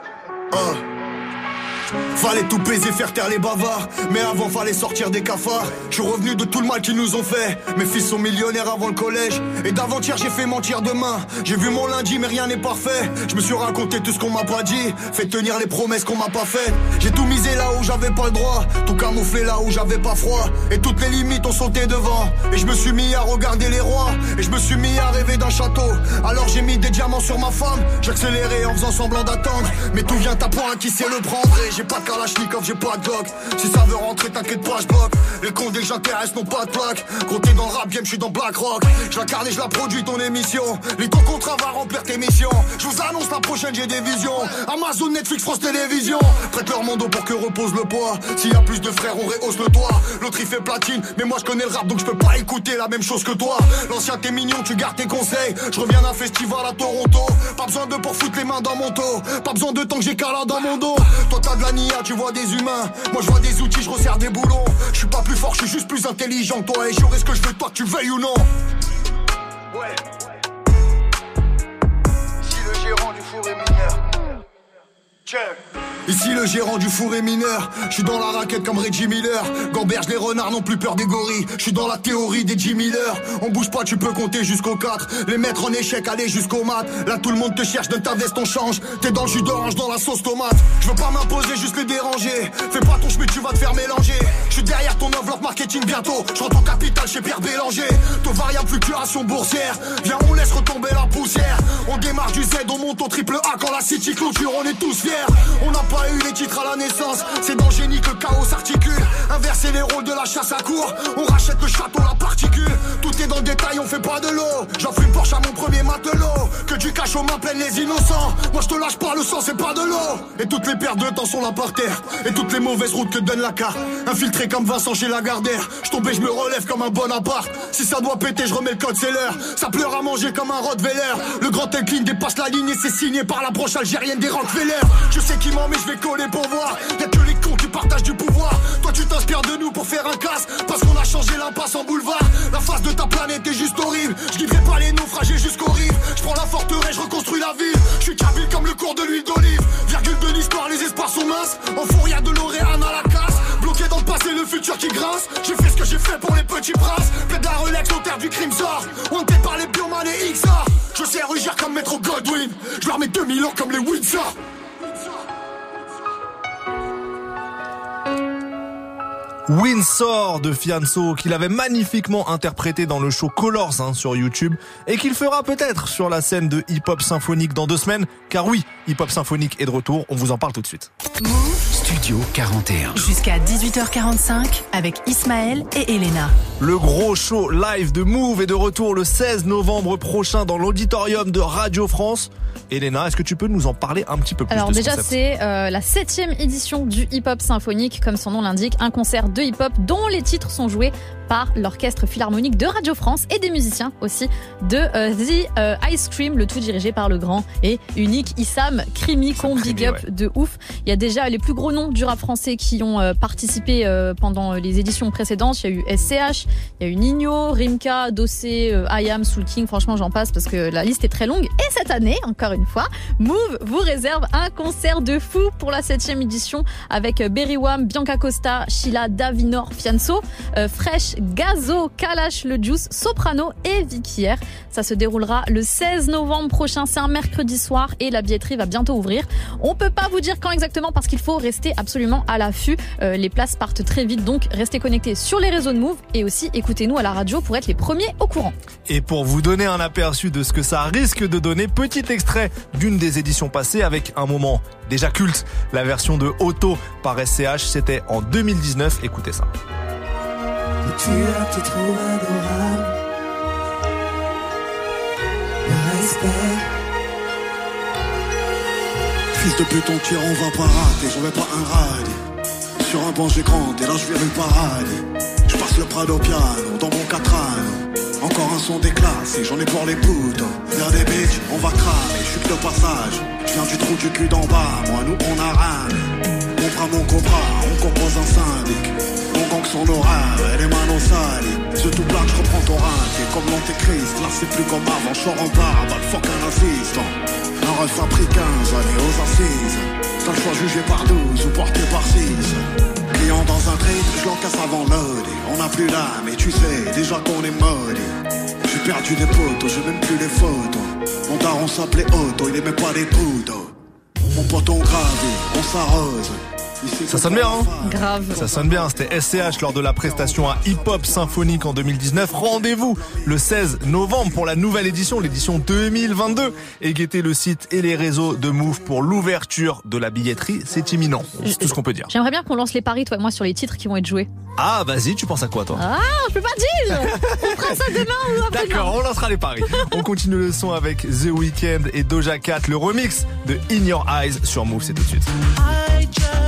Fallait tout baiser, faire taire les bavards. Mais avant, fallait sortir des cafards. Je suis revenu de tout le mal qu'ils nous ont fait. Mes fils sont millionnaires avant le collège. Et d'avant-hier, j'ai fait mentir demain. J'ai vu mon lundi, mais rien n'est parfait. Je me suis raconté tout ce qu'on m'a pas dit. Fait tenir les promesses qu'on m'a pas faites. J'ai tout misé là où j'avais pas le droit. Tout camouflé là où j'avais pas froid. Et toutes les limites ont sauté devant. Et je me suis mis à regarder les rois. Et je me suis mis à rêver d'un château. Alors j'ai mis des diamants sur ma femme. J'accélérais en faisant semblant d'attendre. Mais tout vient à point qui sait le prendre? J'ai pas Kalachnikov, j'ai pas de Glock. Si ça veut rentrer, t'inquiète pas, je bloque. Les cons dès que j'intéresse n'ont pas de plaque. Compté dans le rap game, je suis dans Black Rock. Je l'incarne et je la produis ton émission. Les ton contrat va remplir tes missions. Je vous annonce la prochaine, j'ai des visions. Amazon, Netflix, France Télévision. Prête leur monde pour que repose le poids. S'il y a plus de frères, on rehausse le toit. L'autre il fait platine, mais moi je connais le rap donc je peux pas écouter la même chose que toi. L'ancien t'es mignon, tu gardes tes conseils. Je reviens d'un festival à Toronto. Pas besoin de pour foutre les mains dans mon dos. Pas besoin de temps que j'ai cala dans mon dos. Toi t'as de la tu vois des humains. Moi je vois des outils, je resserre des boulons. Je suis pas plus fort, je suis juste plus intelligent toi. Et j'aurai ce que je veux, toi tu veuilles ou non. Ouais. Si le gérant du four est mineur. Check. Ici le gérant du four est mineur, je suis dans la raquette comme Reggie Miller. Gamberge les renards n'ont plus peur des gorilles. Je suis dans la théorie des Jim Miller. On bouge pas, tu peux compter jusqu'au 4. Les mettre en échec, aller jusqu'au mat. Là tout le monde te cherche, donne ta veste, on change. T'es dans le jus d'orange, dans la sauce tomate. Je veux pas m'imposer, juste les déranger. Fais pas ton chemin, tu vas te faire mélanger. Je derrière ton enveloppe marketing bientôt. Je rentre en capital chez Pierre Bélanger. Taux variable fluctuation boursière. Viens, on laisse retomber la poussière. On démarre du Z, on monte au triple A quand la city clôture, on est tous fiers. On n'a pas eu les titres à la naissance. C'est dans génie que chaos s'articule. Inverser les rôles de la chasse à court. On rachète le château, la particule. Tout est dans le détail, on fait pas de l'eau. J'en fume Porsche à mon premier matelot. Que du cash aux mains pleines les innocents. Moi je te lâche pas, le sang c'est pas de l'eau. Et toutes les paires de temps sont là par terre. Et toutes les mauvaises routes que donne la carte. Infiltré comme Vincent chez Lagardère. Je tombe et je me relève comme un bon appart. Si ça doit péter, je remets le code, c'est l'heure. Ça pleure à manger comme un Rottweiler. Le grand incline dépasse la ligne et c'est signé par la broche algérienne des Rockefeller. Je sais qui mais je vais coller pour voir. Y'a que les cons qui partagent du pouvoir. Toi, tu t'inspires de nous pour faire un casse. Parce qu'on a changé l'impasse en boulevard. La face de ta planète est juste horrible. Je guiderai pas les naufragés jusqu'au rive. Je prends la forteresse, je reconstruis la ville. Je suis comme le cours de l'huile d'olive. Virgule de l'histoire, les espoirs sont minces. En four, y'a de l'Oréane à la casse. Bloqué dans le passé, le futur qui grince. J'ai fait ce que j'ai fait pour les petits princes. Plaide la relax terre du crime sort. On par les bioman et XA. Je sais rugir comme Maître Godwin. Je leur mets 2000 ans comme les Windsor. Windsor de Fianso qu'il avait magnifiquement interprété dans le show Colors hein, sur YouTube et qu'il fera peut-être sur la scène de hip-hop symphonique dans deux semaines car oui, hip-hop symphonique est de retour, on vous en parle tout de suite. Studio 41. Jusqu'à 18h45 avec Ismaël et Elena. Le gros show live de Move est de retour le 16 novembre prochain dans l'auditorium de Radio France. Elena, est-ce que tu peux nous en parler un petit peu plus Alors de déjà c'est euh, la septième édition du hip-hop symphonique, comme son nom l'indique, un concert de hip-hop dont les titres sont joués par l'orchestre philharmonique de Radio France et des musiciens aussi de euh, The euh, Ice Cream, le tout dirigé par le grand et unique Issam Krimi, qu'on big up de ouf. Il y a déjà les plus gros noms du rap français qui ont euh, participé pendant les éditions précédentes. Il y a eu SCH, il y a eu Nino, Rimka, Dossé, IAM, Soul King, franchement j'en passe parce que la liste est très longue. Et cette année, encore une fois, Move vous réserve un concert de fou pour la septième édition avec Berry Wham, Bianca Costa, Sheila, Davinor, Fianso, Fresh, Gazo, Kalash, Le Juice, Soprano et Vicky R. Ça se déroulera le 16 novembre prochain, c'est un mercredi soir et la billetterie va bientôt ouvrir. On peut pas vous dire quand exactement parce qu'il faut rester absolument à l'affût. Euh, les places partent très vite, donc restez connectés sur les réseaux de Move et aussi écoutez-nous à la radio pour être les premiers au courant. Et pour vous donner un aperçu de ce que ça risque de donner, petit extrait d'une des éditions passées avec un moment déjà culte, la version de Auto par SCH, c'était en 2019, écoutez ça. Tu as adorable. Le respect. Fils de pute, ton tir, on va pas rater, j'en vais pas un ride. Sur un banc, j'ai là, je vais rue paradis. Je passe le Prado piano dans mon Catrano. Encore un son déclassé, j'en ai pour les poutres. Vers des bitches, on va cramer, je suis que de passage. Je viens du trou du cul d'en bas, moi, nous, on a rame. Mon bras, mon cobra, on compose un syndic. Son horaire, les manos salies. Ce tout plat, je reprends ton rein, t'es comme l'antéchrist. Là, c'est plus comme avant, je en bas, le fuck un assistant. Un ref a pris 15 années aux assises. T'as le choix jugé par 12 ou porté par 6. Client dans un trade, je l'encaisse avant l'ode. On n'a plus l'âme et tu sais déjà qu'on est maudit. J'ai perdu des potos, j'ai même plus les photos. Mon daron s'appelait Otto, il aimait pas les poudres. Mon pote on gravé, on s'arrose. Ça sonne bien, hein Grave. Ça sonne bien, c'était SCH lors de la prestation à Hip Hop Symphonique en 2019. Rendez-vous le 16 novembre pour la nouvelle édition, l'édition 2022. Et guettez le site et les réseaux de Move pour l'ouverture de la billetterie. C'est imminent, c'est tout ce qu'on peut dire. J'aimerais bien qu'on lance les paris, toi et moi, sur les titres qui vont être joués. Ah, vas-y, tu penses à quoi, toi? Ah, je peux pas dire On fera ça demain ou après D'accord, on lancera les paris. on continue le son avec The Weeknd et Doja Cat, le remix de In Your Eyes sur Move, c'est tout de suite. I just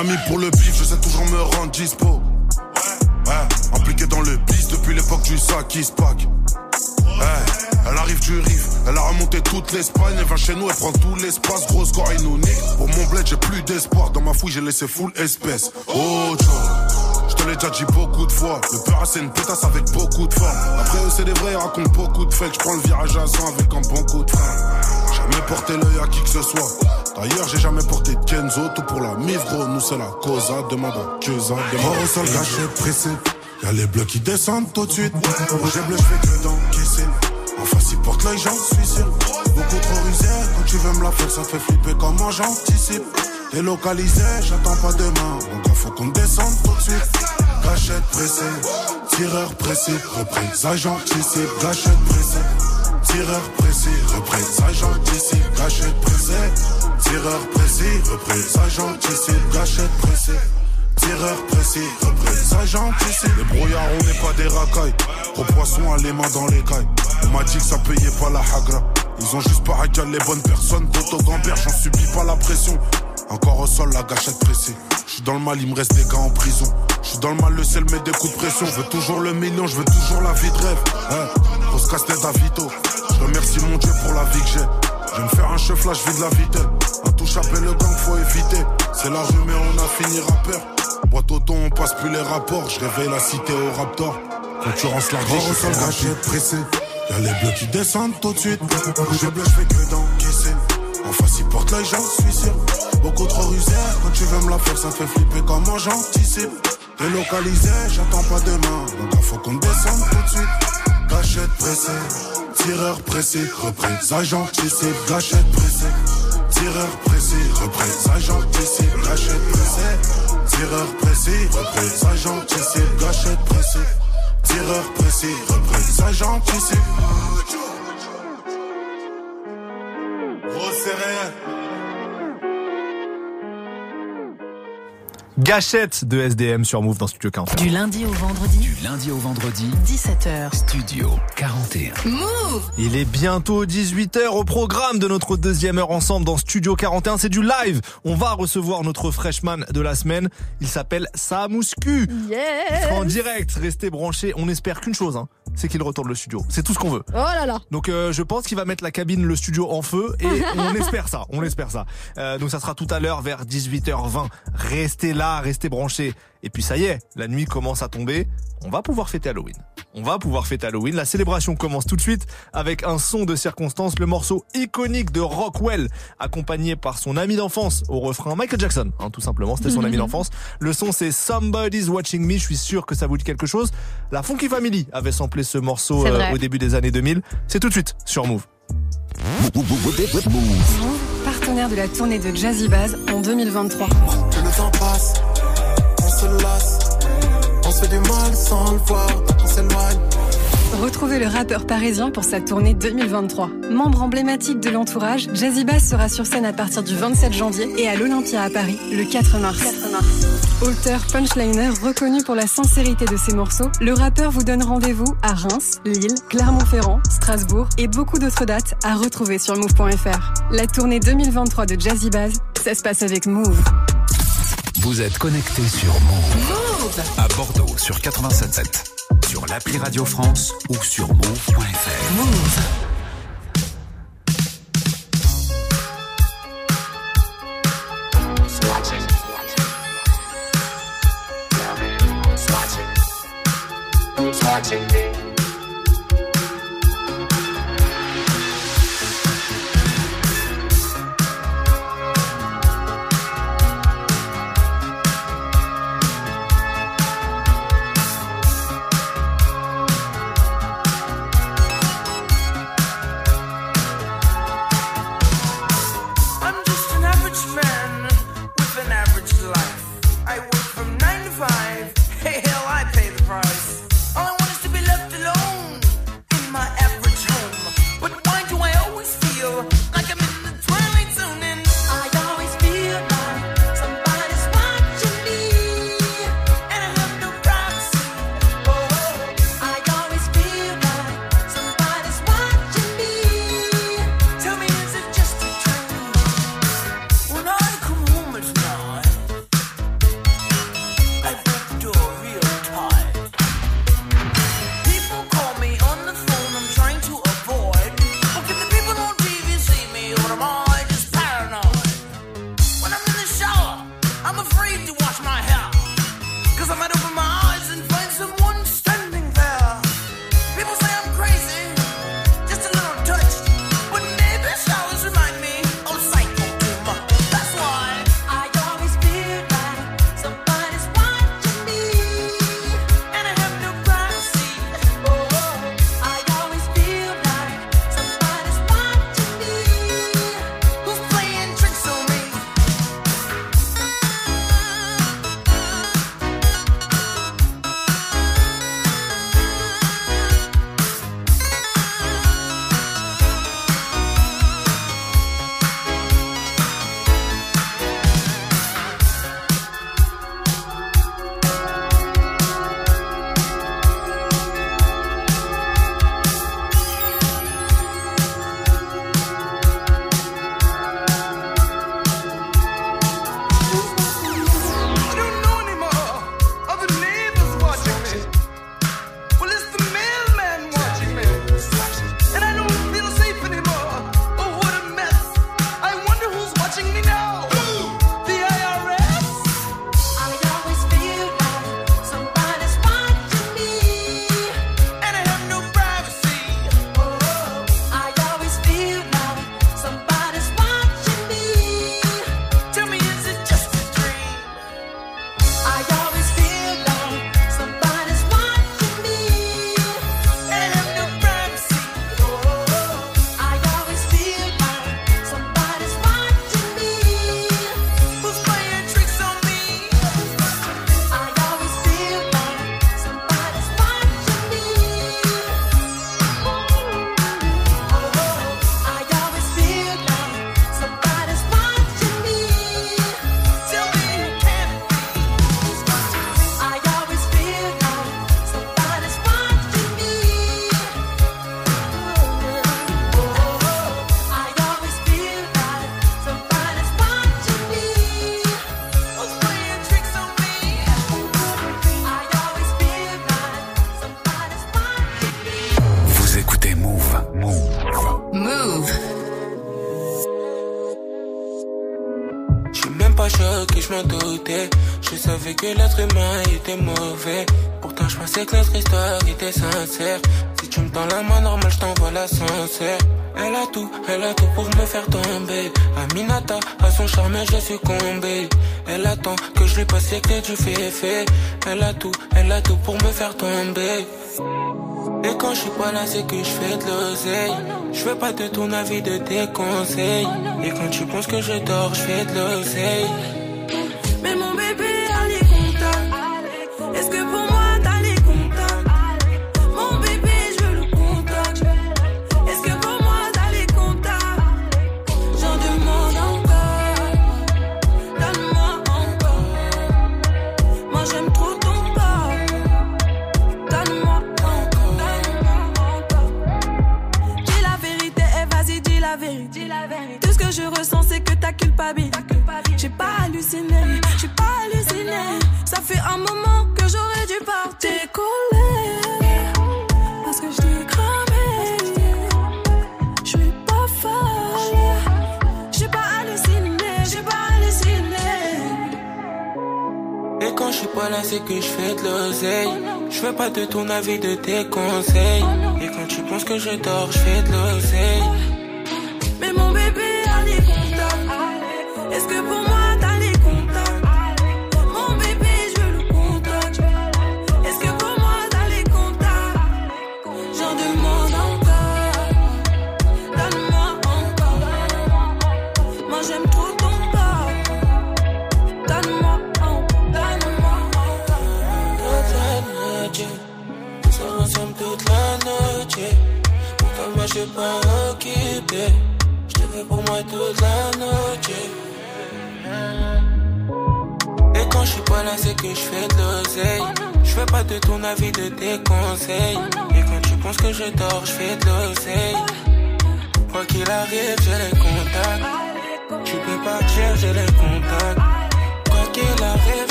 ami pour le bif, je sais toujours me rendre dispo. Ouais, impliqué dans le bis depuis l'époque du sac qui pack. Eh, elle arrive du riff. Elle a remonté toute l'Espagne, elle va chez nous, elle prend tout l'espace. Gros score, il nous. Pour mon bled, j'ai plus d'espoir. Dans ma fouille, j'ai laissé full espèce. Oh, Joe. Je te l'ai déjà dit beaucoup de fois. Le peur, c'est une pétasse avec beaucoup de forme. Après eux, c'est des vrais, ils racontent beaucoup de fakes. Je prends le virage à 100 avec un bon coup de frein. Jamais porté l'œil à qui que ce soit. D'ailleurs, j'ai jamais porté Kenzo. Tout pour la mif, gros. Nous, c'est la causa. Demande à Keza. Demande au sol, caché, pressé. Y'a les bleus qui descendent tout de suite. Rouge et bleu, je fais que d'encaisser. En face, il porte l'œil, j'en suis sûr. Beaucoup trop rusé. Quand tu veux me la faire, ça fait flipper comment j'anticipe. Délocalisé, j'attends pas demain. Donc, faut qu'on descende tout de suite. Gâchette pressée, tireur pressé, reprise, agent ici, gâchette pressée. Tireur pressé, reprise, agent ici, gâchette pressée. Tireur pressé, reprise, agent ici, gâchette pressée. Tireur pressé, reprise, ici. Les brouillards, on n'est pas des racailles. Gros poisson à les mains dans les cailles. On m'a dit que ça payait pas la hagra. Ils ont juste pas hackal les bonnes personnes. D'auto Gambert, j'en subis pas la pression. Encore au sol, la gâchette pressée. Je suis dans le mal, il me reste des gars en prison. Je suis dans le mal, le sel met des coups de pression. Je veux toujours le million, je veux toujours la vie de rêve. Hein, grosse casse-tête à Vito. Je remercie mon Dieu pour la vie que j'ai. Je vais me faire un chef là, je vis de la vitesse. Un le gang, faut éviter. C'est la rue, mais on a fini rappeur. Boîte au ton, on passe plus les rapports. Je réveille la cité au raptor. Concurrence la grosse, sol, gâchette pressée. Y'a les bleus qui descendent tout de suite. Rouge et bleu, je fais que d'encaisser. En face, il porte l'œil, j'en suis sûr. Beaucoup trop rusé, quand tu veux me la faire, ça te fait flipper comment j'anticipe. Délocalisé, j'attends pas demain. Donc il faut qu'on descende tout de suite. Gâchette pressée, tireur pressé, reprise, agent ici, gâchette pressée. Tireur pressé, reprise, agent ici, gâchette pressée. Tireur pressé, reprise, agent ici, gâchette pressée. Tireur pressé, reprise, agent ici. Gâchette de SDM sur Move dans Studio 40. Du lundi au vendredi. Du lundi au vendredi. 17h. Studio 41. Move Il est bientôt 18h au programme de notre deuxième heure ensemble dans Studio 41. C'est du live. On va recevoir notre freshman de la semaine. Il s'appelle Samuscu. Yes En direct, restez branchés. On espère qu'une chose, hein, c'est qu'il retourne le studio. C'est tout ce qu'on veut. Oh là là Donc euh, je pense qu'il va mettre la cabine, le studio en feu et [laughs] on espère ça, on espère ça. Euh, donc ça sera tout à l'heure vers 18h20. Restez là, restez branchés. Et puis ça y est, la nuit commence à tomber. On va pouvoir fêter Halloween. On va pouvoir fêter Halloween. La célébration commence tout de suite avec un son de circonstance, le morceau iconique de Rockwell, accompagné par son ami d'enfance au refrain Michael Jackson, hein, tout simplement. C'était son [laughs] ami d'enfance. Le son c'est Somebody's Watching Me. Je suis sûr que ça vous dit quelque chose. La Funky Family avait samplé ce morceau euh, au début des années 2000. C'est tout de suite sur Move. partenaire de la tournée de Jazzy Baz en 2023. On se fait sans le voir, on. Retrouvez le rappeur parisien pour sa tournée 2023. Membre emblématique de l'entourage, Jazzy Bass sera sur scène à partir du 27 janvier et à l'Olympia à Paris le 4 mars. Auteur punchliner reconnu pour la sincérité de ses morceaux, le rappeur vous donne rendez-vous à Reims, Lille, Clermont-Ferrand, Strasbourg et beaucoup d'autres dates à retrouver sur move.fr. La tournée 2023 de Jazzy Bass, ça se passe avec Move. Vous êtes connecté sur Move. Move. À Bordeaux sur 87.7, sur l'appli Radio France ou sur move.fr. que l'être humain était mauvais. Pourtant, je pensais que notre histoire était sincère. Si tu me tends la main normale, je t'envoie l'ascenseur. Elle a tout, elle a tout pour me faire tomber. Aminata, à son charme, j'ai succombé. Elle attend que je lui passe les clés du fait Elle a tout, elle a tout pour me faire tomber. Et quand je suis pas là, c'est que je fais de l'oseille. Je fais pas de ton avis, de tes conseils. Et quand tu penses que je dors, je fais de l'oseille. De ton avis, de tes conseils. Et quand tu penses que je dors, je fais de l'oseille.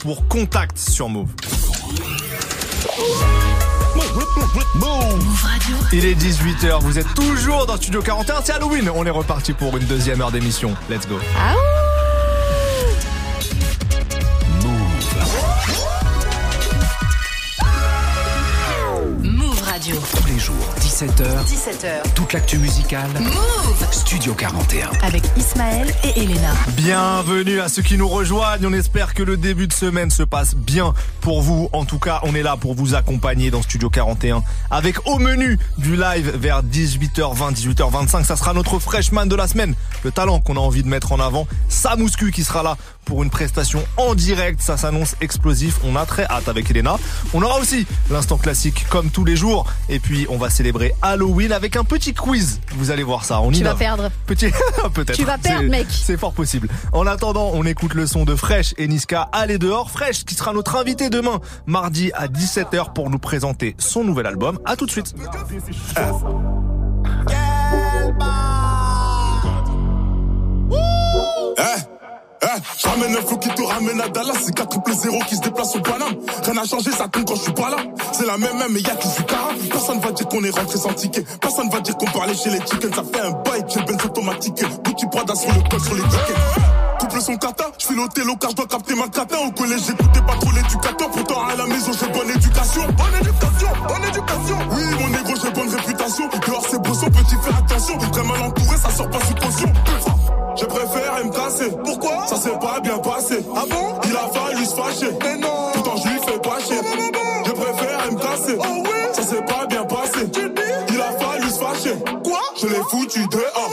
Pour contact sur Move. Il est 18h, vous êtes toujours dans Studio 41, c'est Halloween. On est reparti pour une deuxième heure d'émission. Let's go. Move 17h. 17h. Toute l'actu musicale. Move Studio 41. Avec Ismaël et Elena. Bienvenue à ceux qui nous rejoignent. On espère que le début de semaine se passe bien pour vous. En tout cas, on est là pour vous accompagner dans Studio 41 avec au menu du live vers 18h20, 18h25. Ça sera notre freshman de la semaine. Le talent qu'on a envie de mettre en avant. Samouscu qui sera là pour une prestation en direct. Ça s'annonce explosif. On a très hâte avec Elena. On aura aussi l'instant classique comme tous les jours. Et puis, on va célébrer Halloween avec un petit quiz. Vous allez voir ça. On Tu vas perdre. Petit, [laughs] peut-être. Tu vas perdre, mec. C'est fort possible. En attendant, on écoute le son de Fresh et Niska. Allez dehors. Fresh qui sera notre invité demain, mardi à 17h pour nous présenter son nouvel album. À tout de suite. Eh, ramène un flow qui te ramène à Dallas, c'est 4 triple 0 qui se déplace au Paname. Rien n'a changé, ça tombe quand je suis pas là. C'est la même même, mais y'a du cara. Personne va dire qu'on est rentré sans ticket. Personne va dire qu'on parlait chez les chickens. Ça fait un bail, j'ai benz automatique. Gucci Prada sur le col, sur les tickets. Couple son kata, je fais l'hôtel car je dois capter ma cata. Au collège, j'écoutais pas trop l'éducateur. Pourtant, à la maison, j'ai bonne éducation. Bonne éducation, bonne éducation. Oui, mon négro, j'ai bonne réputation. Dehors, c'est beau, son petit, fais attention. Très mal entouré, ça sort pas sous caution. Je préfère me casser. Pourquoi? Ça s'est pas bien passé. Ah bon? Il a fallu se fâcher. Mais non Pourtant je lui fais pas chier. Je préfère me casser. Oh oui Ça s'est pas bien passé. Il a fallu se fâcher. Quoi? Je l'ai foutu dehors.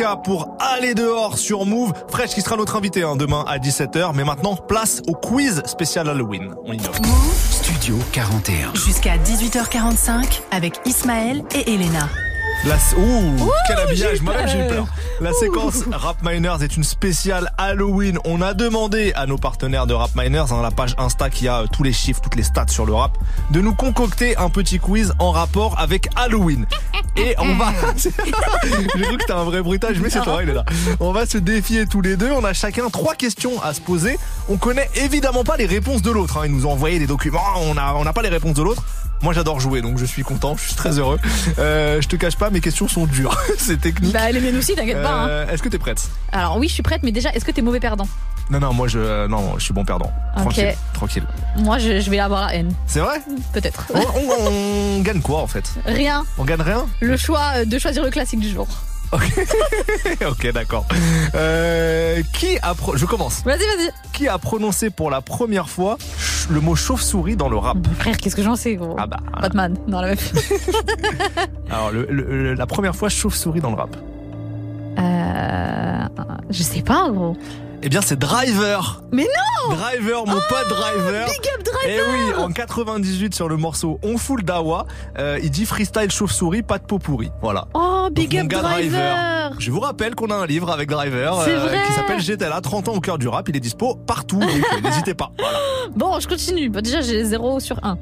Niska pour aller dehors sur Move. Fresh qui sera notre invité hein, demain à 17h. Mais maintenant, place au quiz spécial Halloween. On innove. Studio 41. Jusqu'à 18h45 avec Ismaël et Elena. La... Ouh, quel habillage, moi-même j'ai eu peur. peur. La séquence Rap Miners est une spéciale Halloween. On a demandé à nos partenaires de Rap Miners, hein, la page Insta qui a euh, tous les chiffres, toutes les stats sur le rap, de nous concocter un petit quiz en rapport avec Halloween. Et on va... [laughs] [laughs] j'ai cru que c'était un vrai bruitage, mais c'est toi, il est là. On va se défier tous les deux. On a chacun trois questions à se poser. On connaît évidemment pas les réponses de l'autre. hein. Ils nous ont envoyé des documents. On a, on n'a pas les réponses de l'autre. Moi j'adore jouer donc je suis content, je suis très heureux. Euh, je te cache pas, mes questions sont dures, [laughs] c'est technique. Bah, les miennes aussi, t'inquiète pas. hein. Euh, Est-ce que t'es prête? Alors oui, je suis prête, mais déjà, est-ce que t'es mauvais perdant? Non non, moi je euh, non, je suis bon perdant. Tranquille, tranquille. Moi, je, je vais avoir la haine. C'est vrai? Peut-être. on, on- on [laughs] gagne quoi en fait? Rien. On gagne rien? Le choix euh, de choisir le classique du jour. [laughs] Ok, d'accord. Euh, qui a pro- je commence. Vas-y, vas-y. Qui a prononcé pour la première fois le mot chauve-souris dans le rap? Frère, qu'est-ce que j'en sais, gros? Ah bah. Batman. Non, la meuf. [laughs] Alors le- la première fois chauve-souris dans le rap? Euh, je sais pas, gros. Eh bien c'est Driver. Mais non Driver, mon pote Driver. Big up Driver Eh oui, en 98 sur le morceau On fout le dawa, euh, il dit freestyle chauve-souris, pas de peau pourrie. Voilà. Oh, big Donc, up gars Driver. Je vous rappelle qu'on a un livre avec Driver vrai qui s'appelle J'étais là, 30 ans au cœur du rap. Il est dispo partout, euh, [laughs] n'hésitez pas. Voilà. Bon, je continue. Bah, déjà, j'ai 0 sur 1.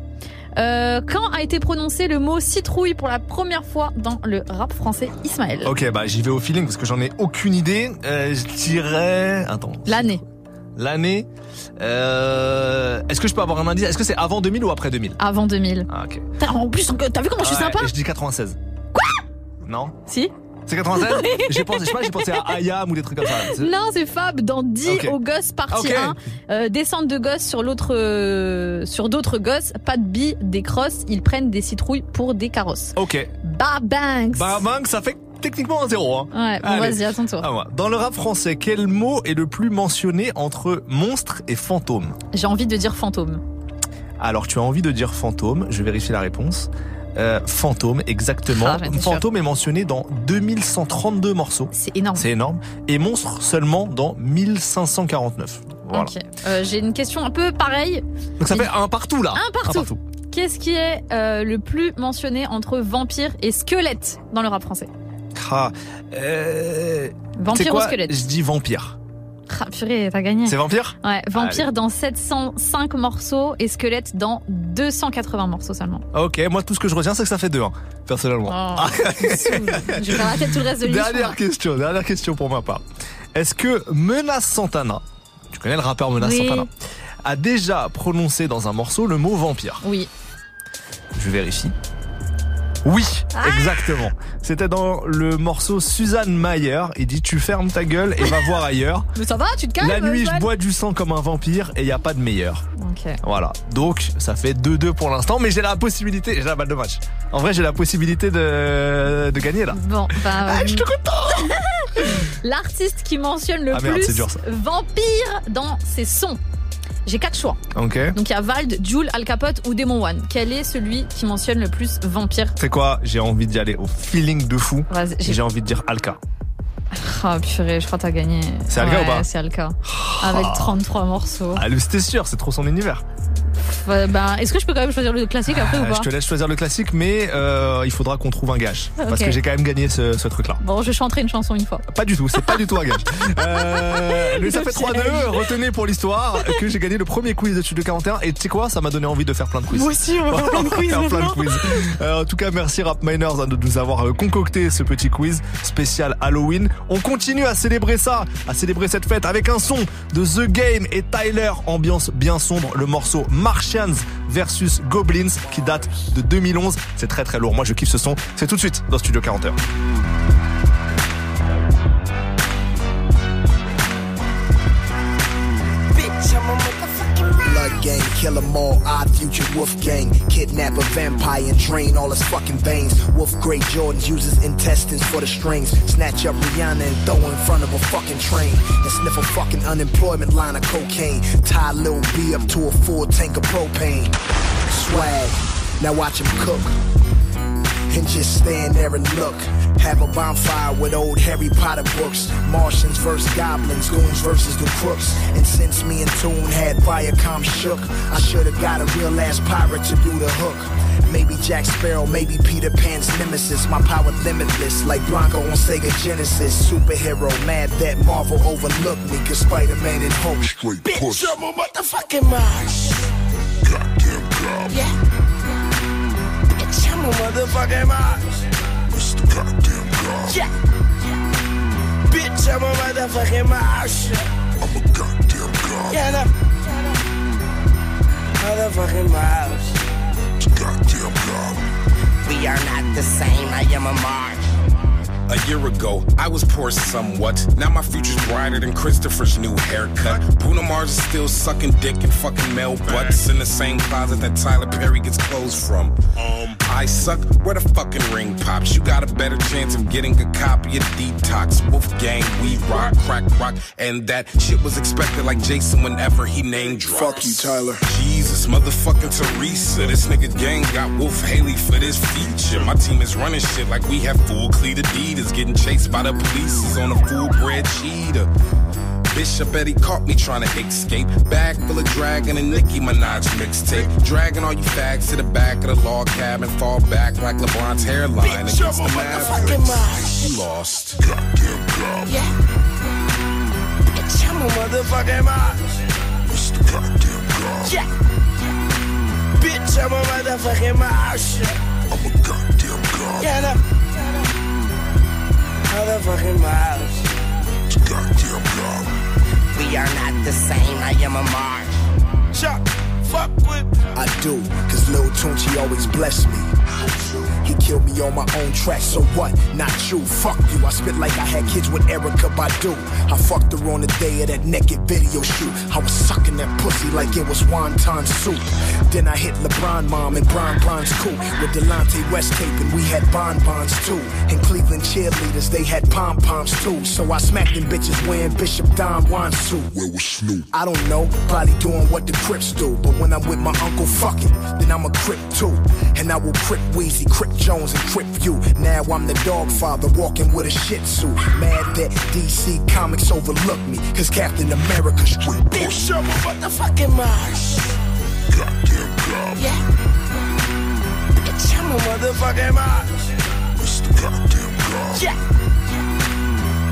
Euh, quand a été prononcé le mot citrouille pour la première fois dans le rap français Ismaël Ok, bah j'y vais au feeling parce que j'en ai aucune idée. Euh, je dirais... Attends. L'année. L'année. Euh... Est-ce que je peux avoir un indice? Est-ce que c'est avant 2000 ou après 2000 Avant 2000. Ah ok. En plus, t'as vu comment je suis Ouais, sympa? Je dis 96. Quoi? Non Si C'est 96 J'ai pensé, je sais pas, j'ai pensé à Ayam ou des trucs comme ça. Non, c'est Fab dans 10 Ok. aux gosses partie Ok. 1. Euh, descente de gosses sur l'autre euh, sur d'autres gosses, pas de billes, des crosses, ils prennent des citrouilles pour des carrosses. Ok. Banks. Bah bang, ça fait techniquement un zéro. Hein. Ouais, bon, vas-y, à ton tour. Ah, ouais. Dans le rap français, quel mot est le plus mentionné entre monstre et fantôme? J'ai envie de dire fantôme. Alors tu as envie de dire fantôme, je vérifie la réponse. Euh, fantôme, exactement. Ah, fantôme est mentionné dans 2132 morceaux. C'est énorme. C'est énorme. Et monstre seulement dans 1549. Voilà. Ok. Euh, J'ai une question un peu pareille. Donc ça fait un partout là. Un partout. Qu'est-ce qui est euh, le plus mentionné entre vampire et squelette dans le rap français? Ah, Vampire ou squelette? Je dis vampire. Ah, purée, t'as gagné. C'est vampire Ouais, vampire Allez. dans 705 morceaux et squelette dans 280 morceaux seulement. Ok, moi tout ce que je retiens c'est que ça fait deux, hein, personnellement. Oh, [laughs] saoules. Je vais tête tout le reste de l'émission. Dernière question, dernière question pour ma part. Est-ce que Menace Santana, tu connais le rappeur Menace Oui. Santana, a déjà prononcé dans un morceau le mot vampire? Oui. Je vérifie. Oui, exactement. C'était dans le morceau Suzanne Mayer. Il dit tu fermes ta gueule et va voir ailleurs. [laughs] Mais ça va, tu te calmes La nuit, je bois du sang comme un vampire et il y a pas de meilleur. Ok. Voilà. Donc, ça fait 2-2 pour l'instant, mais j'ai la possibilité, j'ai la balle de match. En vrai, j'ai la possibilité de, de gagner là. Bon, bah. [laughs] Ah, je te content [laughs] L'artiste qui mentionne le Ah merde, plus dur, vampire dans ses sons. J'ai quatre choix. Ok. Donc il y a Vald, Jules, Al Capote ou Demon One. Quel est celui qui mentionne le plus vampire C'est quoi J'ai envie d'y aller au feeling de fou. Vas-y, j'ai- J'ai envie de dire Alka. Ah purée, je crois que t'as gagné. C'est Alka Ouais, ou pas C'est Alka. Avec 33 morceaux. Ah, c'était sûr, c'est trop son univers. Euh, ben, est-ce que je peux quand même choisir le classique après ou Euh, pas je te laisse choisir le classique, mais euh, il faudra qu'on trouve un gage. Parce que j'ai quand même gagné ce, ce truc-là. Bon, je chanterai une chanson une fois. Pas du tout, c'est pas du tout un gage. [laughs] Euh, mais ça fait 3-2. Retenez pour l'histoire que j'ai gagné le premier quiz de Studio 41. Et tu sais quoi, ça m'a donné envie de faire plein de quiz. Moi aussi, on va faire plein de quiz [laughs] faire plein de quiz. Euh, en tout cas, merci Rap Miners hein, de nous avoir concocté ce petit quiz spécial Halloween. On continue à célébrer ça, à célébrer cette fête avec un son de The Game et Tyler. Ambiance bien sombre, le morceau Versus Goblins qui date de 2011. C'est très très lourd. Moi, je kiffe ce son. C'est tout de suite dans Studio 41. Gang, kill 'em all, odd future wolf gang. Kidnap a vampire and drain all his fucking veins. Wolf Grey Jordans uses intestines for the strings. Snatch up Rihanna and throw in front of a fucking train. And sniff a fucking unemployment line of cocaine. Tie Lil B up to a full tank of propane. Swag, now watch him cook and just stand there and look. Have a bonfire with old Harry Potter books. Martians versus goblins, goons versus the crooks. And since me and Toon had Viacom shook, I should've got a real ass pirate to do the hook. Maybe Jack Sparrow, maybe Peter Pan's nemesis. My power limitless, like Bronco on Sega Genesis. Superhero, mad that Marvel overlooked me, cause Spider-Man and Hulk straight Bitch, I'm a motherfucking Mars. Goddamn God. Yeah. A motherfucking Mars. Mr. Goddamn God. Yeah. Bitch, I'm a motherfucking Mars. I'm a goddamn God. Yeah, no. Motherfucking Mars. Goddamn God. We are not the same. I am a Mars. A year ago, I was poor somewhat. Now my future's brighter than Christopher's new haircut. Bruno Mars is still sucking dick and fucking male butts in the same closet that Tyler Perry gets clothes from. Um, I suck. Where the fucking ring pops? You got a better chance of getting a copy of Detox. Wolfgang, we rock, crack rock, and that shit was expected like Jason whenever he named drops. Fuck you, Tyler. Jesus, motherfucking Teresa. This nigga gang got Wolf Haley for this feature. My team is running shit like we have full cleat Adidas. Getting chased by the police is on a full bred cheetah. Bishop Eddie caught me trying to escape. Bag full of dragon and Nicki Minaj mixtape. Dragging all you fags to the back of the log cabin. Fall back like LeBron's hairline Bitch, against the a motherfucking Mavericks. You lost. Goddamn God. Yeah. Bitch, I'm a motherfucking Mars. Mr. Goddamn God. Yeah. Bitch, I'm a motherfucking Mars. I'm a goddamn God. Yeah, no. Motherfucking Mars. Goddamn God. We are not the same. I am a Mars. Chuck, fuck with. I do, cause Lil Tunchi always bless me. He killed me on my own track, so what? Not you, fuck you. I spit like I had kids with Erica Badu. I fucked her on the day of that naked video shoot. I was sucking that pussy like it was wonton soup. Then I hit LeBron mom and Bron Bron's cool with Delonte West tape, and we had bonbons too. And Cleveland cheerleaders, they had pom poms too. So I smacked them bitches wearing Bishop Don Juan suit. Where was Snoop? I don't know, probably doing what the Crips do. But when I'm with my uncle, fuck it, then I'm a Crip too. And I will Crip Weezy, Crip Jones, and Crip you. Now I'm the dog father walking with a shih tzu. Mad that DC Comics overlooked me, cause Captain America straight Bitch, I'm a motherfucking Mars. Goddamn God. Yeah. Bitch, I'm a motherfucking Mars. Mr. Goddamn God. Yeah.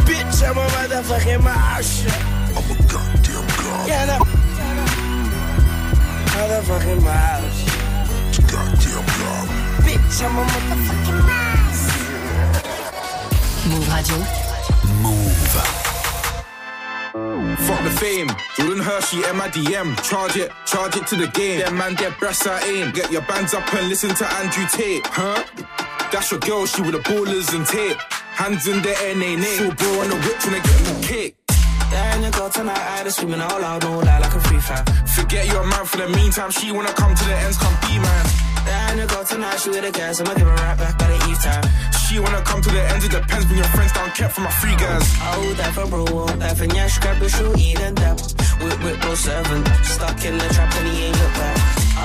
Bitch, I'm a motherfucking Mars. I'm a goddamn God. Yeah, no. Motherfucking Mars. Goddamn God. Bitch, I'm a motherfucking Mars. Move Radio. Fuck the fame. Jordan Hershey, M I D M. Charge it, charge it to the game. Them man, get breasts I aim. Get your bands up and listen to Andrew Tate. Huh? That's your girl, she with the ballers and tape. Hands in the air, nay, nay. Full bro on the whip when they get the cake. There you go tonight, I just screaming all loud, no lie like a free fire. Forget your man for the meantime. She wanna come to the ends, come be man. There you go tonight, she with the gas, I'ma give her right back by the eve time. She wanna come to the ends, it depends. Bring your friends down, kept for my free guys. Oh, därför bro, därför njärskar blir så i den där. Whip, whip, bro, seven. Stuck in the trap and he ain't look back.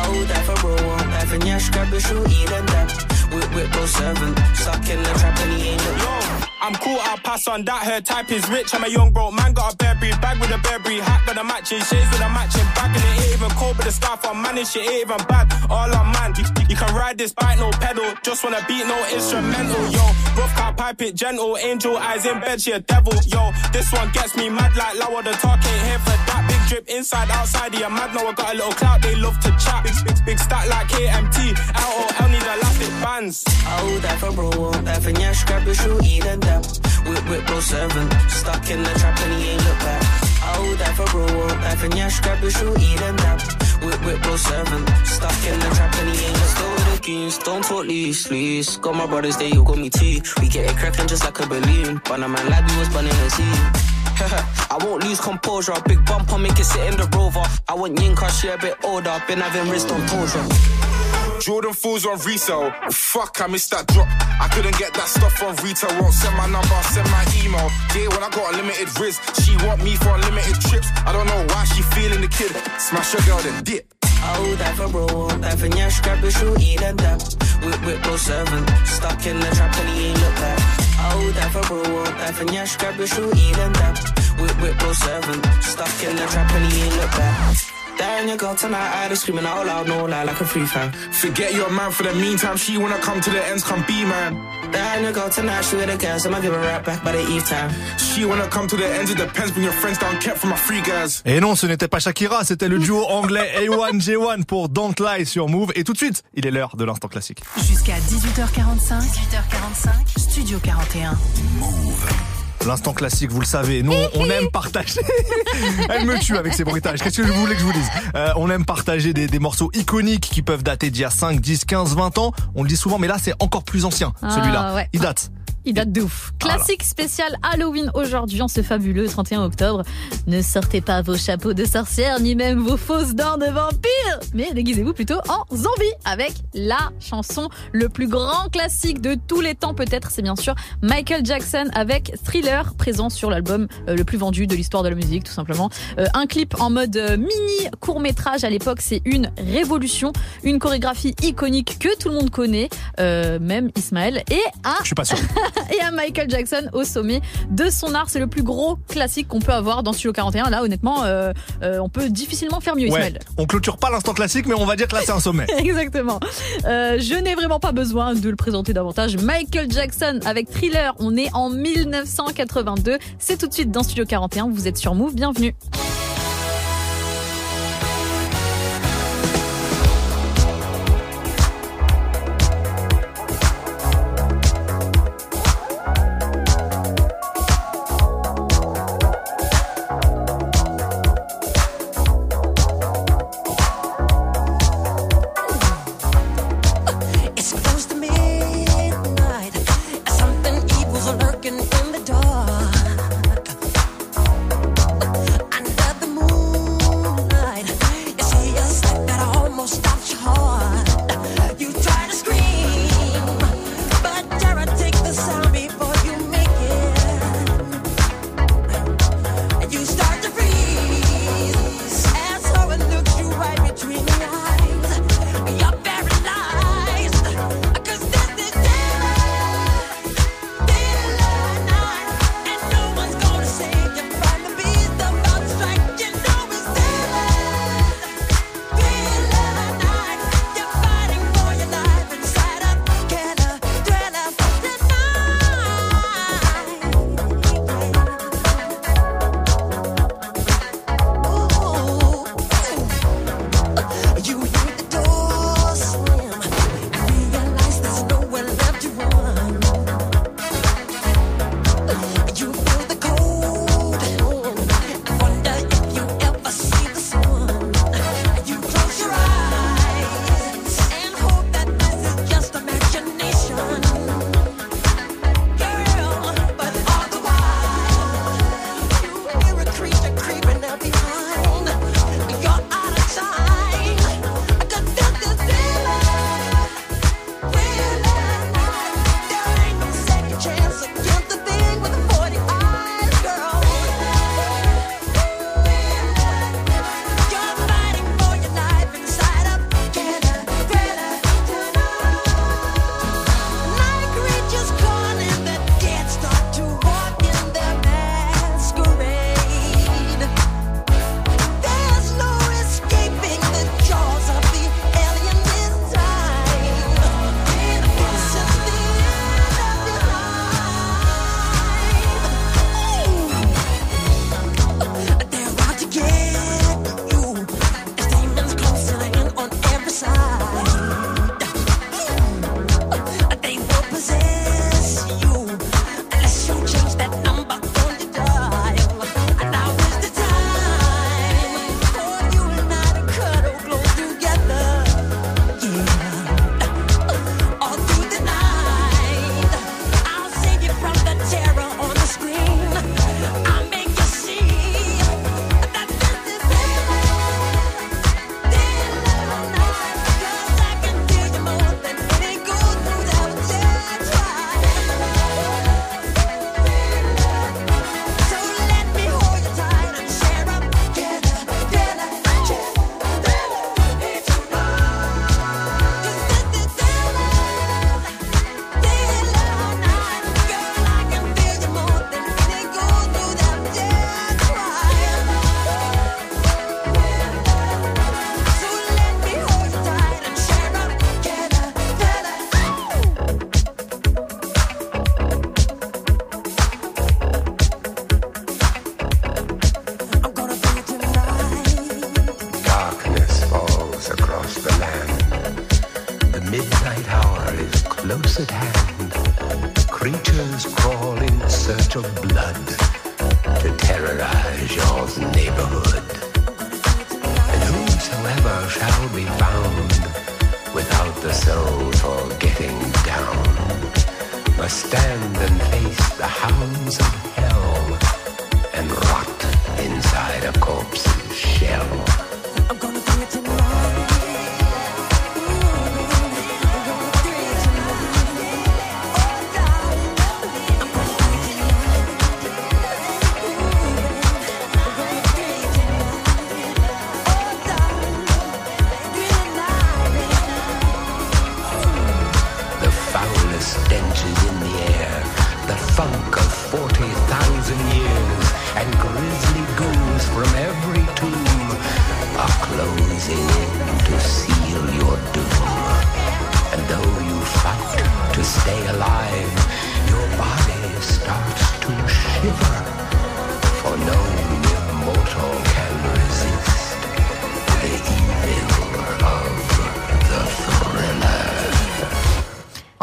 Oh, därför bro, därför njärskar blir så i den där. Whip, whip, bro, seven. Stuck in the trap and he ain't look back. I'm I'm cool, I'll pass on that. Her type is rich. I'm a young broke man, got a Burberry bag with a Burberry hat, got a matching shades with a matching bag, and it ain't even cold, but the scarf I'm manning shit ain't even bad. All on man, you, can ride this bike, no pedal. Just wanna beat, no instrumental. Yo, rough car, pipe it gentle. Angel eyes in bed, she a devil. Yo, this one gets me mad like Lower the talk ain't here for that. Big drip inside, outside, yeah, mad. Now I got a little clout, they love to chat. Big, big, big stack like KMT. LOL need elastic bands. Oh, that for bro, that for Nyash, grab your shoe, eat and dap. Whip, whip, bro, seven. Stuck in the trap and he ain't look back. Oh, that for bro, that for Nyash, grab your shoe, eat and dap. Whip, whip, bro, seven. Stuck in the trap and he ain't look with the don't talk lease, lease. Got my brothers there, you got me tea. We get it cracking just like a balloon. But a man like we was [laughs] burning a scene. I won't lose composure. Big bumper, make it sit in the rover. I want Yinka, she a bit older. Been having wrist on torture. Jordan fools on resale. Fuck, I missed that drop. I couldn't get that stuff on retail. Won't send my number, send my email. Yeah, when I got a limited riz, she want me for unlimited trips. I don't know why she feeling the kid. Smash your girl, then dip. Oh, that for bro, that for Nyash, grab your shoe, eat and dap. Whip, whip, bro, seven. Stuck in the trap and he ain't look back. Oh, that for bro, that for Nyash, grab your shoe, eat and dap. Whip, whip, bro, seven. Stuck in the trap and he ain't look back. That your girl tonight, I just screaming out loud, no lie, like a free fan. Forget your man for the meantime. She wanna come to the ends, come be man. That your girl tonight, she with a gas, I'ma give her right back by the eve time. She wanna come to the ends, it depends. Bring your friends down, kept from my free guys. Et non, ce n'était pas Shakira, c'était le duo [laughs] anglais A1J1 pour Don't Lie sur Move. Et tout de suite, il est l'heure de l'instant classique. Jusqu'à 18h45, 18h45, Studio 41. L'instant classique, vous le savez, nous on aime partager. [laughs] Elle me tue avec ses bruitages. Qu'est-ce que je voulais que je vous dise Euh, On aime partager des, des morceaux iconiques qui peuvent dater d'il y a 5, 10, 15, 20 ans. On le dit souvent, mais là c'est encore plus ancien, Ah, celui-là. ouais. Il date. Il date de ouf. Classique spécial Halloween aujourd'hui, en ce fabuleux 31 octobre. Ne sortez pas vos chapeaux de sorcière, ni même vos fausses dents de vampire, mais déguisez-vous plutôt en zombie avec la chanson le plus grand classique de tous les temps peut-être, c'est bien sûr Michael Jackson avec Thriller, présent sur l'album euh, le plus vendu de l'histoire de la musique tout simplement. Euh, un clip en mode euh, mini court métrage à l'époque, c'est une révolution, une chorégraphie iconique que tout le monde connaît, euh, même Ismaël, et un Je suis pas sûr. [laughs] [laughs] et à Michael Jackson au sommet de son art. C'est le plus gros classique qu'on peut avoir dans Studio 41. Là, honnêtement, euh, euh, on peut difficilement faire mieux, Ouais. Ismaël. On clôture pas l'instant classique, mais on va dire que là c'est un sommet. [laughs] Exactement. Euh, je n'ai vraiment pas besoin de le présenter davantage. Michael Jackson avec Thriller. On est en 1982. C'est tout de suite dans Studio 41. Vous êtes sur Move. Bienvenue.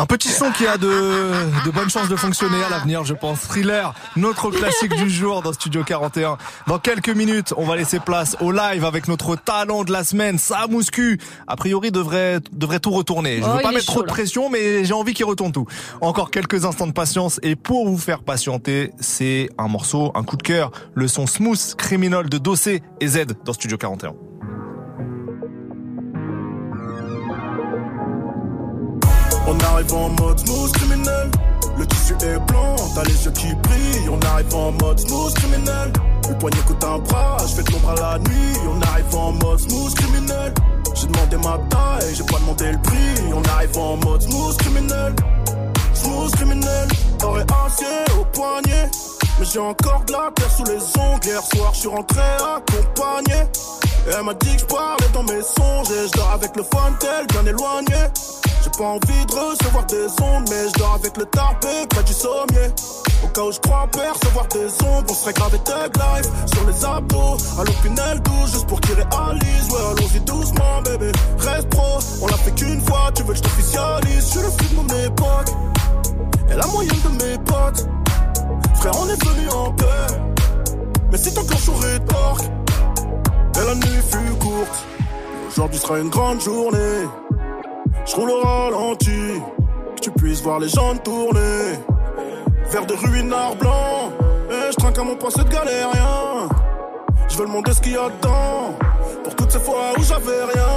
Un petit son qui a de, de bonnes chances de fonctionner à l'avenir, je pense. Thriller, notre classique du jour dans Studio 41. Dans quelques minutes, on va laisser place au live avec notre talent de la semaine, Samouscu. A priori, devrait, devrait tout retourner. Je Oh, veux pas mettre trop de pression, mais j'ai envie qu'il retourne tout. Encore quelques instants de patience. Et pour vous faire patienter, c'est un morceau, un coup de cœur, le son Smooth Criminal de Dossé et Z dans Studio 41. On arrive en mode smooth criminel. Le tissu est blanc, t'as les yeux qui brillent. On arrive en mode smooth criminel. Le poignet coûte un bras, je fais de l'ombre à la nuit. On arrive en mode smooth criminel. J'ai demandé ma taille, j'ai pas demandé le prix. On arrive en mode smooth criminel. Smooth criminel, et acier au poignet. Mais j'ai encore de la terre sous les ongles. Hier soir, je suis rentré accompagné. Et elle m'a dit que je parlais dans mes songes. Et je dors avec le tel bien éloigné. J'ai pas envie de recevoir des ondes, mais je dors avec le tarpé près du sommier. Au cas où je crois percevoir des ondes, on serait gravé tag life sur les abdos. À l'opinel douce, juste pour qu'ils réalisent. Ouais, allons-y doucement, bébé. Reste pro, on l'a fait qu'une fois, tu veux que je t'officialise. Je suis le flux de mon époque, et la moyenne de mes potes. Frère, on est venu en paix, mais si t'enclenches au rétorque, et la nuit fut courte. Aujourd'hui sera une grande journée. Je roule au ralenti, que tu puisses voir les gens tourner. Vers de ruinards blancs, et je trinque à mon passé de galérien. Je veux le ce qu'il y a dedans, pour toutes ces fois où j'avais rien.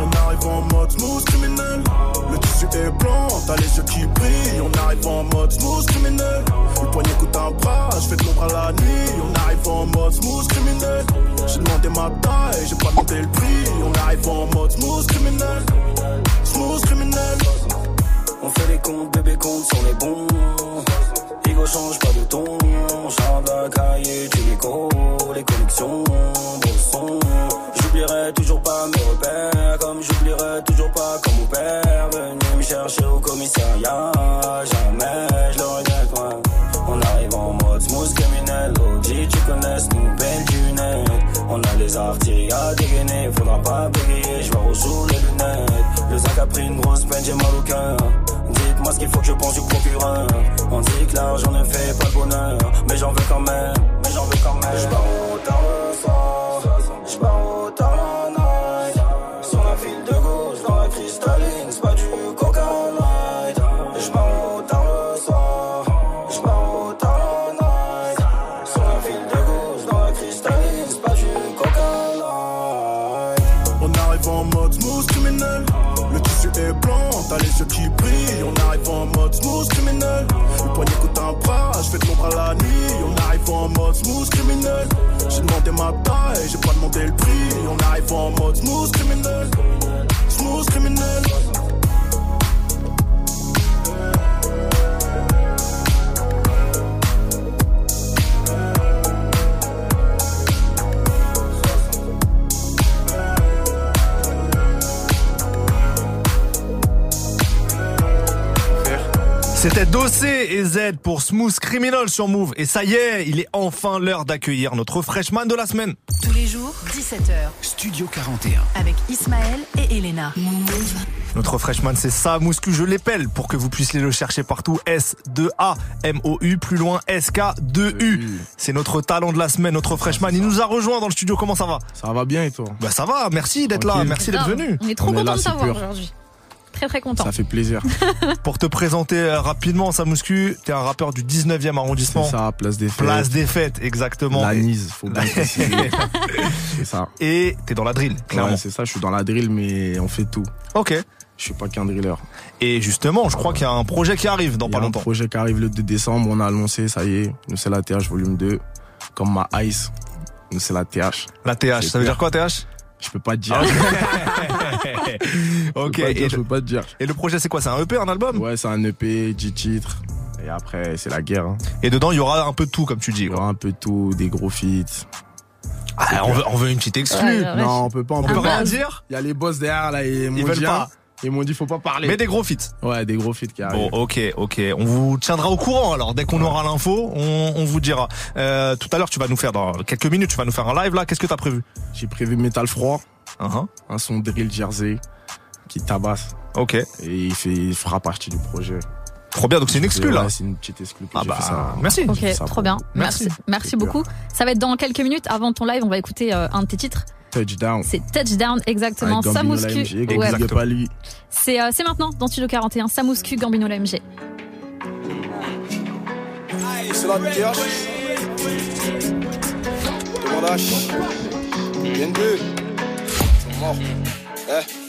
On arrive en mode smooth criminel. Le tissu est blanc, t'as. On arrive en mode smooth criminel. Le poignet coûte un bras, je fais de l'ombre à la nuit. On arrive en mode smooth criminel. J'ai demandé ma taille, j'ai pas demandé le prix. On arrive en mode smooth criminel. Smooth criminel. On fait les comptes, bébé compte sur les bons. Ego change pas de ton. La cahier, tu l'écho, les connexions, bon. J'oublierai toujours pas mes repères, comme j'oublierai toujours pas quand mon père chercher au commissariat. Jamais je le regrette, moi. On arrive en mode smooth criminel. OG, tu connais nous belle lunette. On a les artilleries à dégainer, faudra pas bégayer, je vais sous les lunettes. Le sac a pris une grosse peine, j'ai mal au cœur. Dites-moi ce qu'il faut que je pense du procureur. On dit que l'argent ne fait pas le bonheur, mais j'en veux quand même, mais j'en veux quand même. Je pars au le au tard les yeux qui brillent. On arrive en mode smooth criminel. Le poignet coûte un bras, je fais de l'ombre à la nuit. On arrive en mode smooth criminel. J'ai demandé ma taille, j'ai pas demandé le prix. On arrive en mode smooth criminel. Smooth criminel. C'était Dossé et Z pour Smooth Criminal sur Move. Et ça y est, il est enfin l'heure d'accueillir notre freshman de la semaine. Tous les jours, 17h. Studio 41. Avec Ismaël et Elena. Notre freshman, c'est ça, Mouscu, je l'épelle pour que vous puissiez le chercher partout. S-2-A, M-O-U, plus loin, S-K-2-U. C'est notre talent de la semaine, notre freshman. Il nous a rejoint dans le studio. Comment ça va? Ça va bien et toi? Bah ça va, merci d'être là, merci d'être venu. On est trop content de t'avoir aujourd'hui. Très très content. Ça fait plaisir. [laughs] Pour te présenter euh, rapidement, Samouscu, t'es un rappeur du 19e arrondissement. C'est ça, place des fêtes. Place des fêtes, exactement. La Nise, faut bien préciser. c'est ça. Et t'es dans la drill, clairement. Ouais, c'est ça, je suis dans la drill, mais on fait tout. Ok. Je suis pas qu'un driller. Et justement, je crois qu'il y a un projet qui arrive dans pas a un longtemps. projet qui arrive le 2 décembre, on a annoncé, ça y est, nous c'est la TH volume 2. Comme ma Ice, nous c'est la TH. La TH, ça veut dire quoi TH Je peux pas te dire. [laughs] [laughs] ok. Je peux pas te dire, et, je peux pas te dire. et le projet, c'est quoi? C'est un EP, un album? Ouais, c'est un EP, 10 titres. Et après, c'est la guerre. hein. Et dedans, il y aura un peu de tout, comme tu dis. Il y aura un peu de tout, des gros feats. Ah, on, veut, on veut une petite exclue. Ouais. Non, on peut pas, on, On peut peut pas. rien dire Il y a les boss derrière, là, ils m'ont veulent dit, pas. Ils m'ont dit, faut pas parler. Mais des gros feats. Ouais, des gros feats qui arrivent. Bon, ok, ok. On vous tiendra au courant alors. Dès qu'on aura l'info, on, on vous dira. Euh, tout à l'heure, tu vas nous faire dans quelques minutes, tu vas nous faire un live là. Qu'est-ce que t'as prévu? J'ai prévu Metal Froid, Uh-huh. un son drill Jersey qui tabasse. Ok. Et il, fait, il fera partie du projet. Trop bien. Donc c'est une exclue là. Ouais, c'est une petite exclue. que Ah bah, fait ça. merci. Ok, ça trop bien. Merci. Merci, beaucoup. Ça va être dans quelques minutes. Avant ton live, on va écouter euh, un de tes titres. Touchdown. C'est Touchdown, exactement. Samouscu. up à lui. C'est euh, c'est maintenant dans Studio 41. Samouscu, Gambino l'AMG. Viens deux. Ils sont morts. Eh.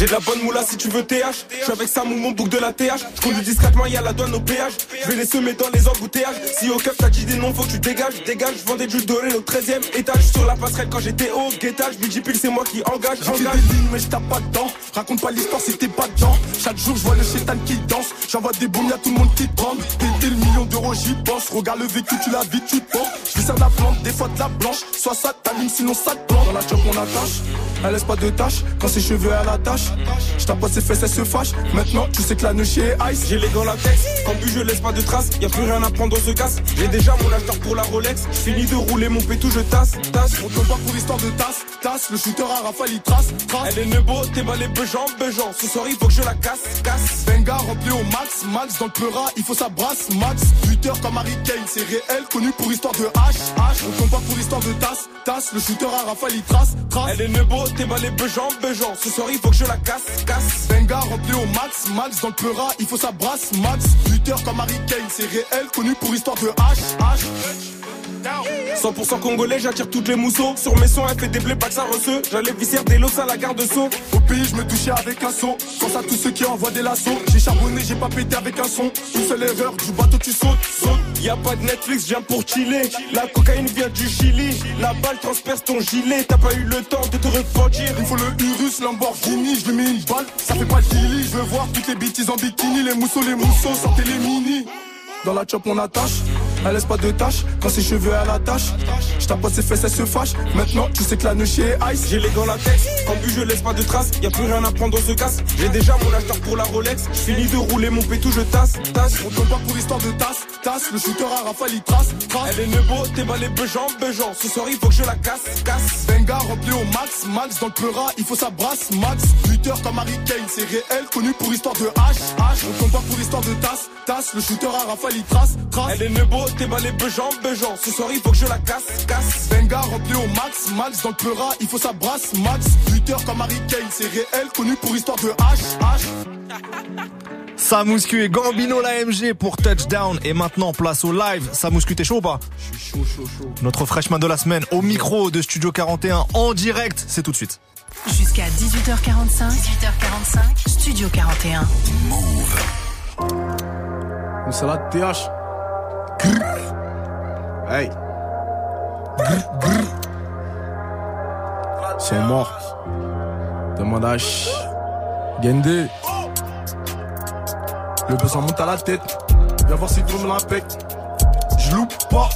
J'ai de la bonne moula si tu veux TH. Je suis avec Sam ou mon bouc de la TH. Je conduis discrètement, y a la douane au péage. Je vais les semer dans les embouteillages. Si au keuf t'as dit des noms, faut que tu dégages. Dégage, je vendais du doré au 13 e étage. Sur la passerelle quand j'étais au guettage. Multipile, c'est moi qui engage. J'ai fait Engage. des lignes mais je tape pas dedans Raconte pas l'histoire si t'es pas dedans Chaque jour je vois le chétan qui danse J'envoie des bombes y'a tout le monde qui tremble Péter le million d'euros j'y pense Regarde le vécu tu la vis tu te penses Je sers la plante des fois de la blanche Soit ça t'allume sinon ça te plante Dans la chop on attache Elle laisse pas de tâches Quand ses cheveux à la tâche Je tape pas ses fesses elle se fâche Maintenant tu sais que la neuchie est ice J'ai les gants latex, quand but je laisse pas de traces, y a plus rien à prendre, on se casse. J'ai déjà mon acheteur pour la Rolex, je finis de rouler mon pétou, je tasse, tasse. On tombe pas pour l'histoire de tasse Tasse le shooter à rafale il trace Trace Elle est nebo, t'es balé bejan, bejan. Ce soir il faut que je la casse, casse. Benga rempli au max, max dans le pleura, il faut sa brasse, max. Buteur comme Harry Kane, c'est réel, connu pour histoire de H, H. On tombe pas pour l'histoire de tasse, tasse. Le shooter à rafale, il trace, trace. Elle est nebo, t'es balé bejan, bejan. Ce soir il faut que je la casse, casse. Benga rempli au max, max dans le pleura, il faut sa brasse, max. Buteur comme Harry c'est réel, connu pour histoire de H, H. 100% congolais, j'attire toutes les mousseaux. Sur mes sons, elle fait des blés, pas que ça receux. J'allais visser des lots à la garde saut. Au pays, je me touchais avec un son. Pense à tous ceux qui envoient des lasso. J'ai charbonné, j'ai pas pété avec un son. Une seule erreur, du bateau tu sautes, sautes. Y a pas de Netflix, viens pour chiller. La cocaïne vient du Chili. La balle transperce ton gilet. T'as pas eu le temps de te refroidir. Il faut le Urus Lamborghini, je lui mets une balle, ça fait pas de Lily. Je veux voir toutes les bêtises en bikini, les mousseaux, les mousseaux, sortez les mini. Dans la chop on attache, elle laisse pas de tâches, quand ses cheveux à la tâche. Je tape pas ses fesses, elle se fâche. Maintenant tu sais que la neuchie est ice. J'ai les gants latex, quand but je laisse pas de traces. Y a plus rien à prendre, on se casse. J'ai déjà mon acheteur pour la Rolex. Je finis de rouler mon pétou, je tasse, tasse. On tombe pas pour l'histoire de tasse, tasse. Le shooter à rafale il trace, trace. Elle est nebo, t'es balé bejan, bejan. Ce soir il faut que je la casse, casse. Benga rempli au max, max dans le pleura, il faut sa brasse, max. Buteur comme Harry Kane, c'est réel, connu pour histoire de H, H. On tombe pas pour l'histoire de tasse, tasse. Le shooter à rafale il trace, trace. Elle est nebo, t'es balé bejan, bejan. Ce soir il faut que je la casse, casse. Benga rempli au max, max dans le pleura, il faut sa brasse, max. Buteur comme Harry Kane, c'est réel, connu pour histoire de H, H. Samouscu et Gambino l'AMG pour Touchdown. Et maintenant, place au live. Samouscu, t'es chaud ou pas? Je suis chaud, chaud, chaud. Notre freshman de la semaine au micro de Studio 41 en direct. C'est tout de suite. Jusqu'à 18h45. 18h45. Studio 41. Nous c'est la TH. Hey. Ils sont morts. Demande à Gendé. Le besoin monte à la tête. Viens voir si tout me la. Je loupe pas.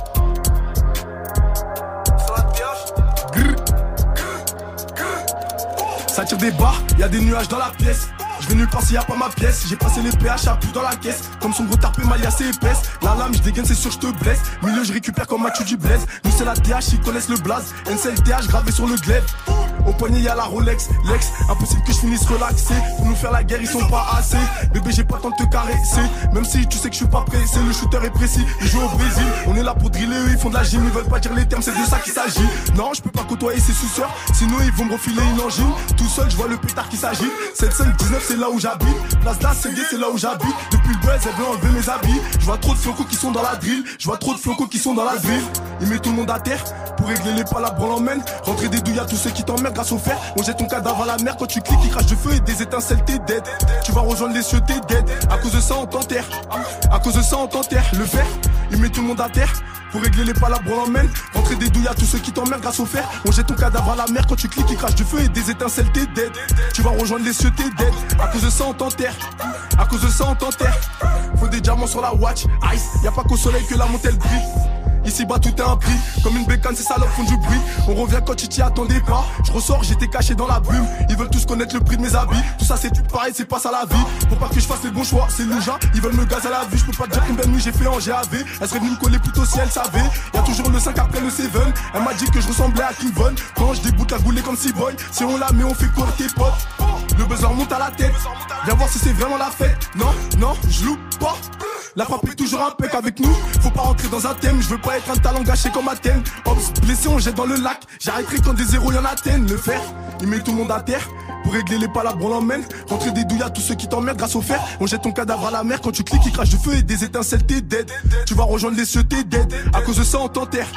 Ça tire des barres, y a des nuages dans la pièce. Je vais nulle part s'il y a pas ma pièce. J'ai passé les PH à plus dans la caisse. Comme son gros tarpé maille assez épaisse. La lame, je dégaine, c'est sûr, je te blesse. Milieu, je récupère comme Mathieu du Blaise. Nous, c'est la TH, ils connaissent le blaze. NCLTH gravé sur le glaive. Au poignet, y a la Rolex, Lex. Impossible que je finisse relaxé. Pour nous faire la guerre, ils sont pas assez. Bébé, j'ai pas le temps de te caresser. Même si tu sais que je suis pas pressé, le shooter est précis. Il joue au Brésil. On est là pour driller, eux, ils font de la gym. Ils veulent pas dire les termes, c'est de ça qu'il s'agit. Non, je peux pas côtoyer ces suceurs. Sinon, ils vont me refiler une angine. Tout seul, je vois le pétard qui s'agit. 719, c'est là où j'habite. Place d'Assegé, c'est là où j'habite. Depuis le buzz, elle veut enlever mes habits. Je vois trop de flocos qui sont dans la drill. Je vois trop de flocos qui sont dans la drill. Il met tout le monde à terre. Pour régler les palabres, on l'emmène. Rentrer des douilles à tous ceux qui t'emmerdent grâce au fer. On jette ton cadavre à la mer quand tu cliques, il crache du feu et des étincelles, t'es dead. Tu vas rejoindre les cieux, t'es dead. À cause de ça, on t'enterre. À cause de ça, on t'enterre. Le fer, il met tout le monde à terre. Pour régler les palabres, on l'emmène. Rentrer des douilles à tous ceux qui t'emmerdent grâce au fer. On jette ton cadavre à la mer quand tu cliques, il crache du feu et des étincelles, t'es dead. Tu vas rejoindre les cieux, t'es dead. À cause de ça, on t'enterre. À cause de ça, on t'enterre. Faut des diamants sur la watch. Ice, y a pas qu'au soleil que la montelle brille. Ici bas tout est un prix, comme une bécane, ces salopes font du bruit. On revient quand tu t'y attendais pas. Je ressors, j'étais caché dans la brume. Ils veulent tous connaître le prix de mes habits. Tout ça c'est tout pareil, c'est pas ça la vie. Faut pas que je fasse les bons choix, c'est louja. Ils veulent me gaz à la vie, je peux pas te dire combien de nuits j'ai fait en GAV. Elle serait venue me coller plutôt si elle savait. Y a toujours le 5 après le 7. Elle m'a dit que je ressemblais à Kivon. Quand je déboute la goulée comme si boy. Si on la met, on fait quoi tes potes. Le buzz leur monte à la tête. Viens voir si c'est vraiment la fête. Non, non, je loupe pas. La frappe est toujours impec avec nous. Faut pas rentrer dans un thème. Je veux pas être un talent gâché comme Athènes. Ops, blessé, on jette dans le lac. J'arrêterai quand des zéros y en atteignent. Le fer, il met tout le monde à terre. Pour régler les palabres, on l'emmène. Rentrer des douilles à tous ceux qui t'emmerdent grâce au fer. On jette ton cadavre à la mer. Quand tu cliques, il crache du feu et des étincelles, t'es dead. Tu vas rejoindre les cieux, t'es dead. À cause de ça, on t'enterre.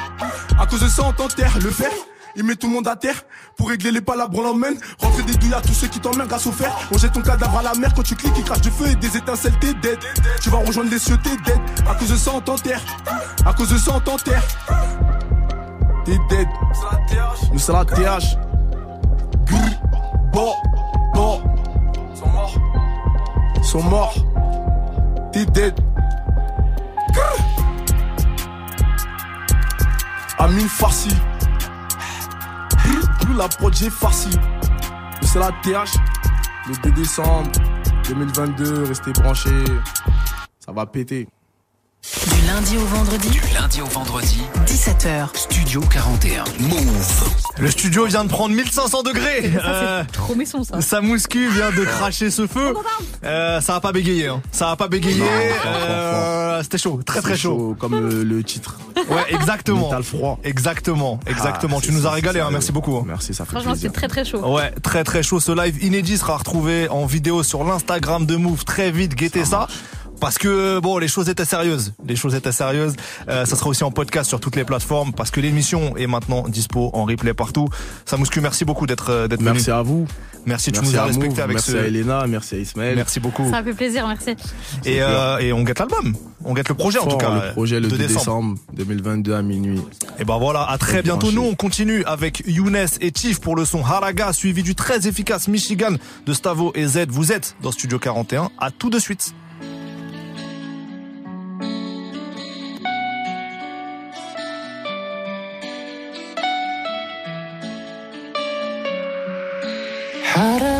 À cause de ça, on t'enterre. Le fer. Il met tout le monde à terre pour régler les palabres, on l'emmène. Rentrer des douilles à tous ceux qui t'emmerdent grâce au fer. On jette ton cadavre à la mer quand tu cliques, il crache du feu et des étincelles, t'es dead. Tu vas rejoindre les cieux, t'es dead. À cause de ça, on t'enterre. À cause de ça, on t'enterre. T'es dead. Nous, c'est la TH. Bon, bon. Ils sont morts. Ils sont morts. T'es dead. Grrr. Amine Farsi. Plus la prod j'ai farci. C'est la TH. Le 2 décembre 2022, restez branchés. Ça va péter. Du lundi au vendredi. Du lundi au vendredi. 17h. Studio 41. Move. Le studio vient de prendre 1500 degrés. Euh, Trop méchant ça. Sa mouscu vient de cracher ce feu. Euh, ça va pas bégayer. Hein. Ça va pas bégayer. Euh, C'était chaud, très très chaud. Comme le, le titre. Ouais, exactement. Métal froid. Exactement, exactement. Ah, tu c'est nous as ça, régalé, hein. ça. merci beaucoup. hein. Merci, ça fait Franchement, c'est très très chaud. Ouais, très très chaud. Ce live inédit sera retrouvé en vidéo sur l'Instagram de Move très vite. Guettez ça. Parce que bon, les choses étaient sérieuses. Les choses étaient sérieuses. Euh, ça sera aussi en podcast sur toutes les plateformes parce que l'émission est maintenant dispo en replay partout. Samouscu, merci beaucoup d'être euh, d'être venu. Merci à vous. Merci, tu Merci nous as respecté Move, avec merci ce. à Elena, merci à Ismaël. Merci beaucoup. Ça fait plaisir, merci. Et, euh, et on guette l'album. On guette le projet en tout cas. le projet le 2 2 décembre 2022 à minuit. Et ben voilà, à très Très bientôt. branché. Nous, on continue avec Younes et Chief pour le son Haraga, suivi du très efficace Michigan de Stavo et Z. Vous êtes dans Studio 41. À tout de suite. J'habite à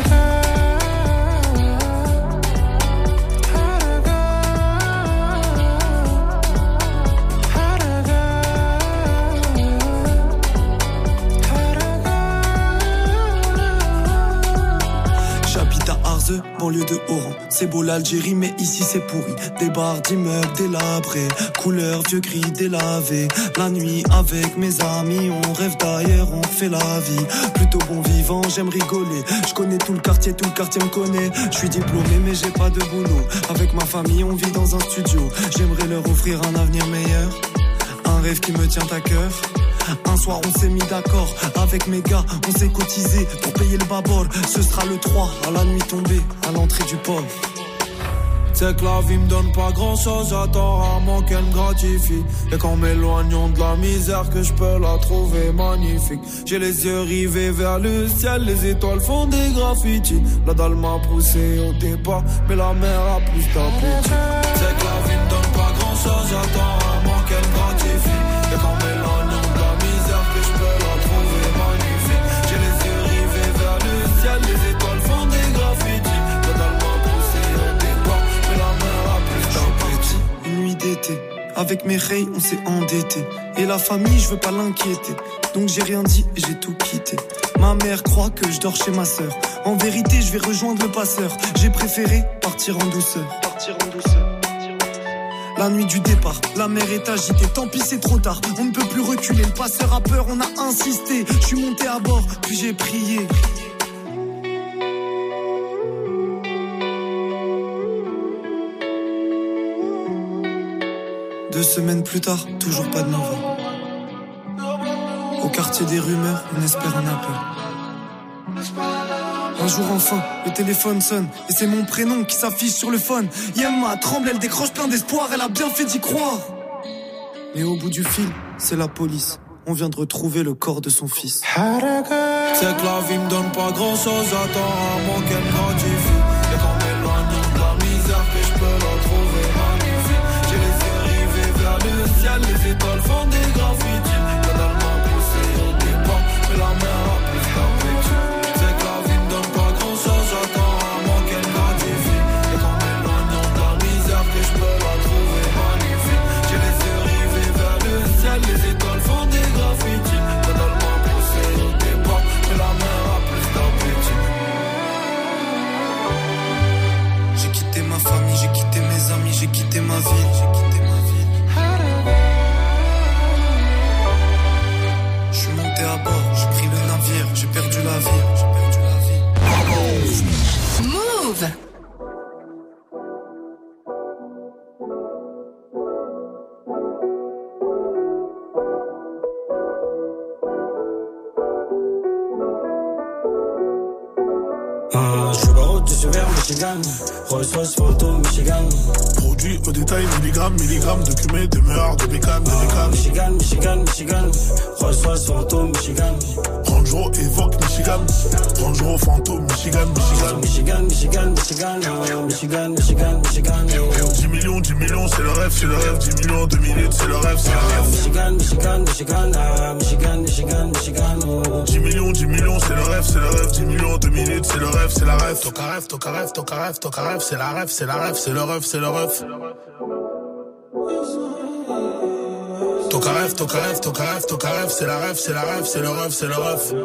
Arze, banlieue de Oran. C'est beau l'Algérie, mais ici c'est pourri. Des bars d'immeubles délabrés, couleur vieux gris délavé. La nuit avec mes amis, on rêve d'ailleurs, on fait la vie. Plutôt bon vivant, j'aime rigoler. Je connais tout le quartier, tout le quartier me connaît. Je suis diplômé, mais j'ai pas de boulot. Avec ma famille, on vit dans un studio. J'aimerais leur offrir un avenir meilleur. Un rêve qui me tient à cœur. Un soir on s'est mis d'accord avec mes gars, on s'est cotisé pour payer le babord. Ce sera le 3 à la nuit tombée, à l'entrée du port. C'est que la vie me donne pas grand chose, j'attends rarement qu'elle me gratifie. Et qu'en m'éloignant de la misère, que je peux la trouver magnifique. J'ai les yeux rivés vers le ciel, les étoiles font des graffitis. La dalle m'a poussé au départ, mais la mer a plus d'appétit. C'est que la vie me donne pas grand chose, j'attends Avec mes rays, on s'est endetté. Et la famille, je veux pas l'inquiéter. Donc j'ai rien dit et j'ai tout quitté. Ma mère croit que je dors chez ma sœur. En vérité, je vais rejoindre le passeur. J'ai préféré partir en douceur. Partir en douceur. La nuit du départ, la mer est agitée. Tant pis, c'est trop tard. On ne peut plus reculer. Le passeur a peur, on a insisté. Je suis monté à bord, puis j'ai prié. Deux semaines plus tard, toujours pas de nouvelles. Au quartier des rumeurs, on espère un appel. Un jour enfin, le téléphone sonne et c'est mon prénom qui s'affiche sur le phone. Yemma tremble, elle décroche plein d'espoir, elle a bien fait d'y croire. Mais au bout du fil, c'est la police. On vient de retrouver le corps de son fils. C'est que la vie me donne pas grand chose, attends à qu'elle Move Ah, je suis barreau, je suis vers Michigan. Rolls Royce photo Michigan. Produit au détail, milligramme, milligramme de cumé, de meurtre, de bécane, de Ah, bécane. Michigan, Michigan, Michigan. Rolls Royce photo Michigan. Range évoque Michigan. Range fantôme, Michigan, Michigan. Michigan, Michigan, Michigan. Michigan, Michigan, Michigan. 10 millions, 10 millions, c'est le rêve, c'est le rêve. 10 millions, 2 minutes, c'est le rêve, c'est le rêve. Michigan, Michigan, Michigan. Ah, Michigan, Michigan, Michigan. Oh. 10 millions, 10 millions, c'est le rêve, c'est le rêve. 10 millions, 2 minutes, c'est le rêve, c'est la rêve. Toca rêve, toca rêve, toca rêve, toca rêve, c'est la rêve, c'est la rêve, c'est le rêve, c'est le rêve. Toca rêve, toca rêve, toca rêve, toca rêve, c'est la rêve, c'est la rêve, c'est le rêve, c'est le rêve.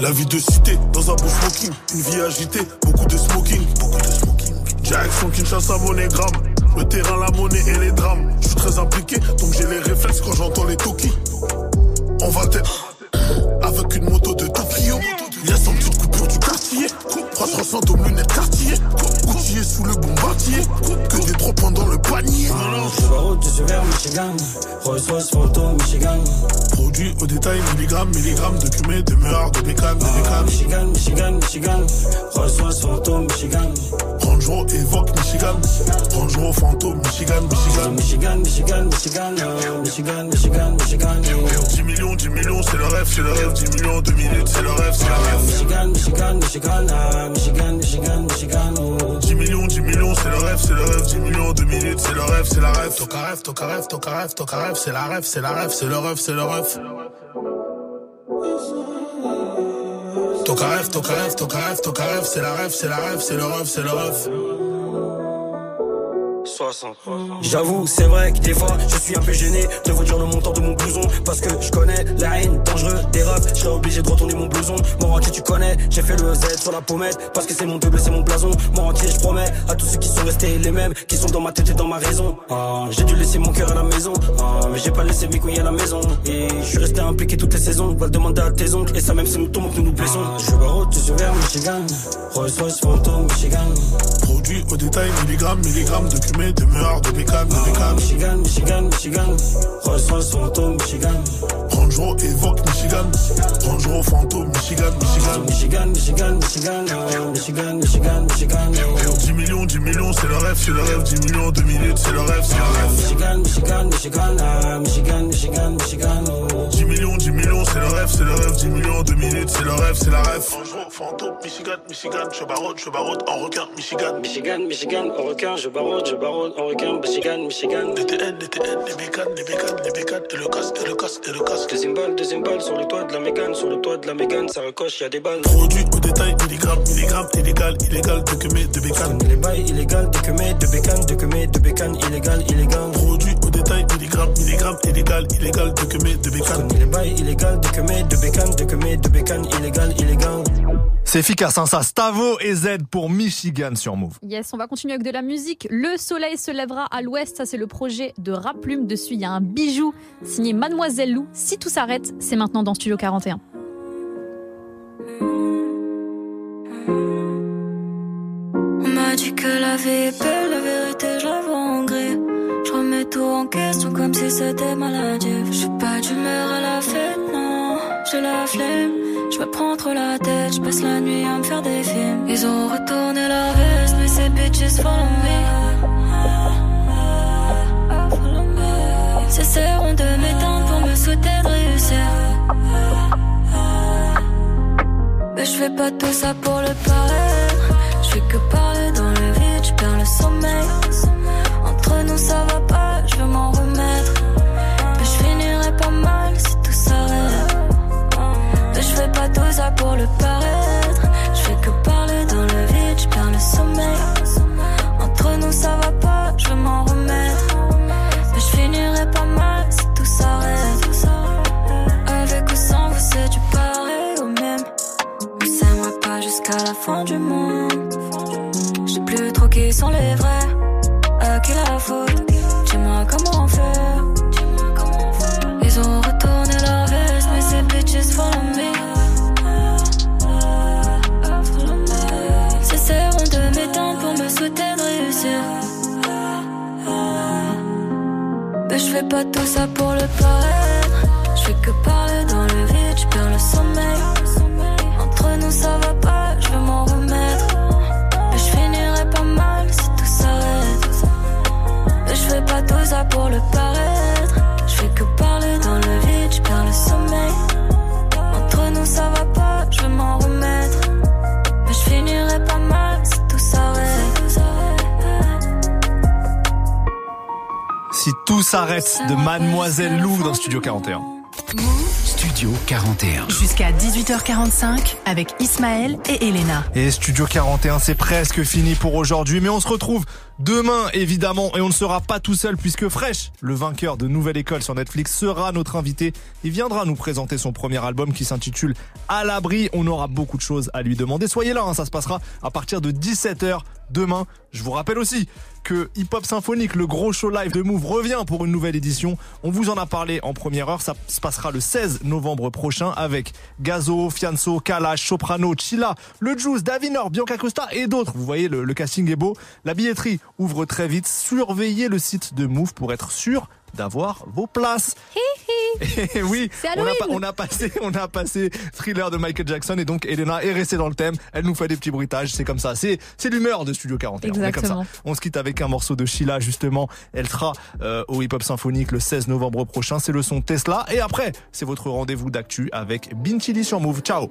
La vie de cité, dans un beau smoking, une vie agitée, beaucoup de smoking, beaucoup de smoking. Direction Kinshasa, monégramme, le terrain, la monnaie et les drames. Je suis très impliqué, donc j'ai les réflexes quand j'entends les Toki. On va t'être avec une moto de Tokyo. Petite coupure du quartier. 300 fantômes lunettes quartier. Outillé sous le bombardier. Que des trois points dans le panier. Ah, je suis vers Michigan. Rolls Royce photo Michigan. Produit au détail, milligramme, milligramme de cumé, de meurtre, de bécane, de Ah, bécane. Michigan, Michigan, Michigan. Rolls Royce photo Michigan. Range Rover évoque Michigan. Range Rover fantôme, Michigan, Michigan. Michigan, Michigan, Michigan. Ah, Michigan, Michigan, Michigan. Oh. 10 millions, 10 millions, c'est le rêve, c'est le rêve. 10 millions, 2 minutes, c'est le rêve, c'est le Ah, Oh. rêve. Michigan, Michigan, Michigan. Ah, Michigan, Michigan, Michigan. Oh. 10 millions, 10 millions, c'est le rêve, c'est le rêve. 10 millions, 2 minutes, c'est le rêve, c'est la rêve. Toca rêve, toca rêve, toca rêve, toca rêve, c'est la rêve, c'est la rêve, c'est le rêve, c'est le rêve. Toca rêve, toca rêve, toca rêve, toca rêve, c'est la rêve, c'est la rêve, c'est le rêve, c'est le rêve. 60. J'avoue, c'est vrai que des fois, je suis un peu gêné de vous dire le montant de mon blouson. Parce que je connais la haine dangereux des refs. Je serais obligé de retourner mon blouson. Mon rentier, tu connais, j'ai fait le Z sur la pommette. Parce que c'est mon double, c'est mon blason. Mon rentier, je promets à tous ceux qui sont restés les mêmes, qui sont dans ma tête et dans ma raison. Ah, j'ai dû laisser mon cœur à la maison. Ah, mais j'ai pas laissé mes couilles à la maison. Et je suis resté impliqué toutes les saisons. Va le demander à tes oncles. Et ça, même si nous tombons, que nous nous blessons. je suis barreau, je suis vers Michigan. Rolls Royce, fantôme, Michigan. Produit au détail, milligramme, milligramme de cumé, de meurtre, de bécane, de bécane. Michigan, Michigan, Michigan. Rolls Royce, fantôme, Michigan. Range évoque Michigan. Range fantôme, Michigan, Michigan. Michigan, Michigan, Michigan, ah, Michigan, Michigan, Michigan. oh. 10 millions, 10 millions, c'est le rêve, c'est le rêve. 10 millions, 2 minutes, c'est le rêve, c'est le rêve. Michigan, Michigan, Michigan, ah, Michigan, Michigan, Michigan. oh. 10 millions, 10 millions, c'est le rêve, c'est le rêve. 10 millions, 2 minutes, c'est le rêve, c'est la rêve. Range Rover fantôme, Michigan, Michigan. Je barode, je barode en requin, Michigan. Michigan, Michigan, en requin, je barode, je barode, en requin, Michigan, Michigan. Les TN, les TN, les bécanes, les bécanes, les bécanes, et le casque, et le casque, et le casque troisième balle, deuxième balle, sur le toit de la mégane, sur le toit de la mégane, ça recoche, y a des balles. Produit au détail, milligramme, milligramme, illégal, illégal, de que de bécane. les bails illégales, de que de bécane, de que de bécane, illégal, illégal. Produit de que mes de est bail illégal, de que mes de bécanes, de que mes de illégal, illégal. C'est efficace, hein, ça. Stavo et Z pour Michigan sur Move. Yes, on va continuer avec de la musique. Le soleil se lèvera à l'ouest, ça c'est le projet de Rap Plume. Dessus, il y a un bijou signé Mademoiselle Lou. Si tout s'arrête, c'est maintenant dans Studio 41. Si c'était maladif. Je suis pas d'humeur à la fête, non. J'ai la flemme, je me prends trop la tête. Je passe la nuit à me faire des films. Ils ont retourné leur veste, mais ces bitches follow me. Cesseront de m'éteindre pour me souhaiter de réussir. Mais je fais pas tout ça pour le paraître. Je fais que parler dans le vide, je perds le sommeil. Entre nous ça va ça pour le paraître. Je fais que parler dans le vide, je perds le sommeil. Entre nous ça va pas, je m'en remettre. Mais je finirai pas mal si tout s'arrête. Avec ou sans vous, c'est du pareil au même. On s'aimera pas jusqu'à la fin du monde. Je sais plus trop qui sont les vrais. À qui la faute? Dis-moi comment faire. Mais je fais pas tout ça pour le paraître. Je fais que parler dans le vide, je perds le sommeil. Entre nous ça va pas, je m'en remettre. Mais je finirai pas mal si tout s'arrête. Mais je fais pas tout ça pour le paraître. Je fais que parler dans le vide, je perds le sommeil. Entre nous ça va pas, tout s'arrête de Mademoiselle Lou dans Studio 41. Studio 41. Jusqu'à 18h45 avec Ismaël et Elena. Et Studio 41, c'est presque fini pour aujourd'hui, mais on se retrouve demain évidemment et on ne sera pas tout seul puisque Fresh, le vainqueur de Nouvelle École sur Netflix, sera notre invité. Il viendra nous présenter son premier album qui s'intitule À l'abri. On aura beaucoup de choses à lui demander. Soyez là, hein, ça se passera à partir de 17h demain. Je vous rappelle aussi que Hip Hop Symphonique, le gros show live de Move, revient pour une nouvelle édition. On vous en a parlé en première heure. Ça se passera le 16 novembre prochain avec Gazo, Fianso, Kalash, Soprano, Chila, Le Juice, Davinor, Bianca Costa et d'autres. Vous voyez, le, le casting est beau. La billetterie ouvre très vite. Surveillez le site de Move pour être sûr d'avoir vos places. Et oui, C'est on a, on a passé, [laughs] on a passé thriller de Michael Jackson et donc Elena est restée dans le thème. Elle nous fait des petits bruitages, c'est comme ça. C'est, c'est l'humeur de Studio 41. On est comme ça. Exactement. On se quitte avec un morceau de Sheila justement. Elle sera euh, au Hip Hop Symphonique le 16 novembre prochain. C'est le son Tesla et après, c'est votre rendez-vous d'actu avec Bin Chili sur Move. Ciao.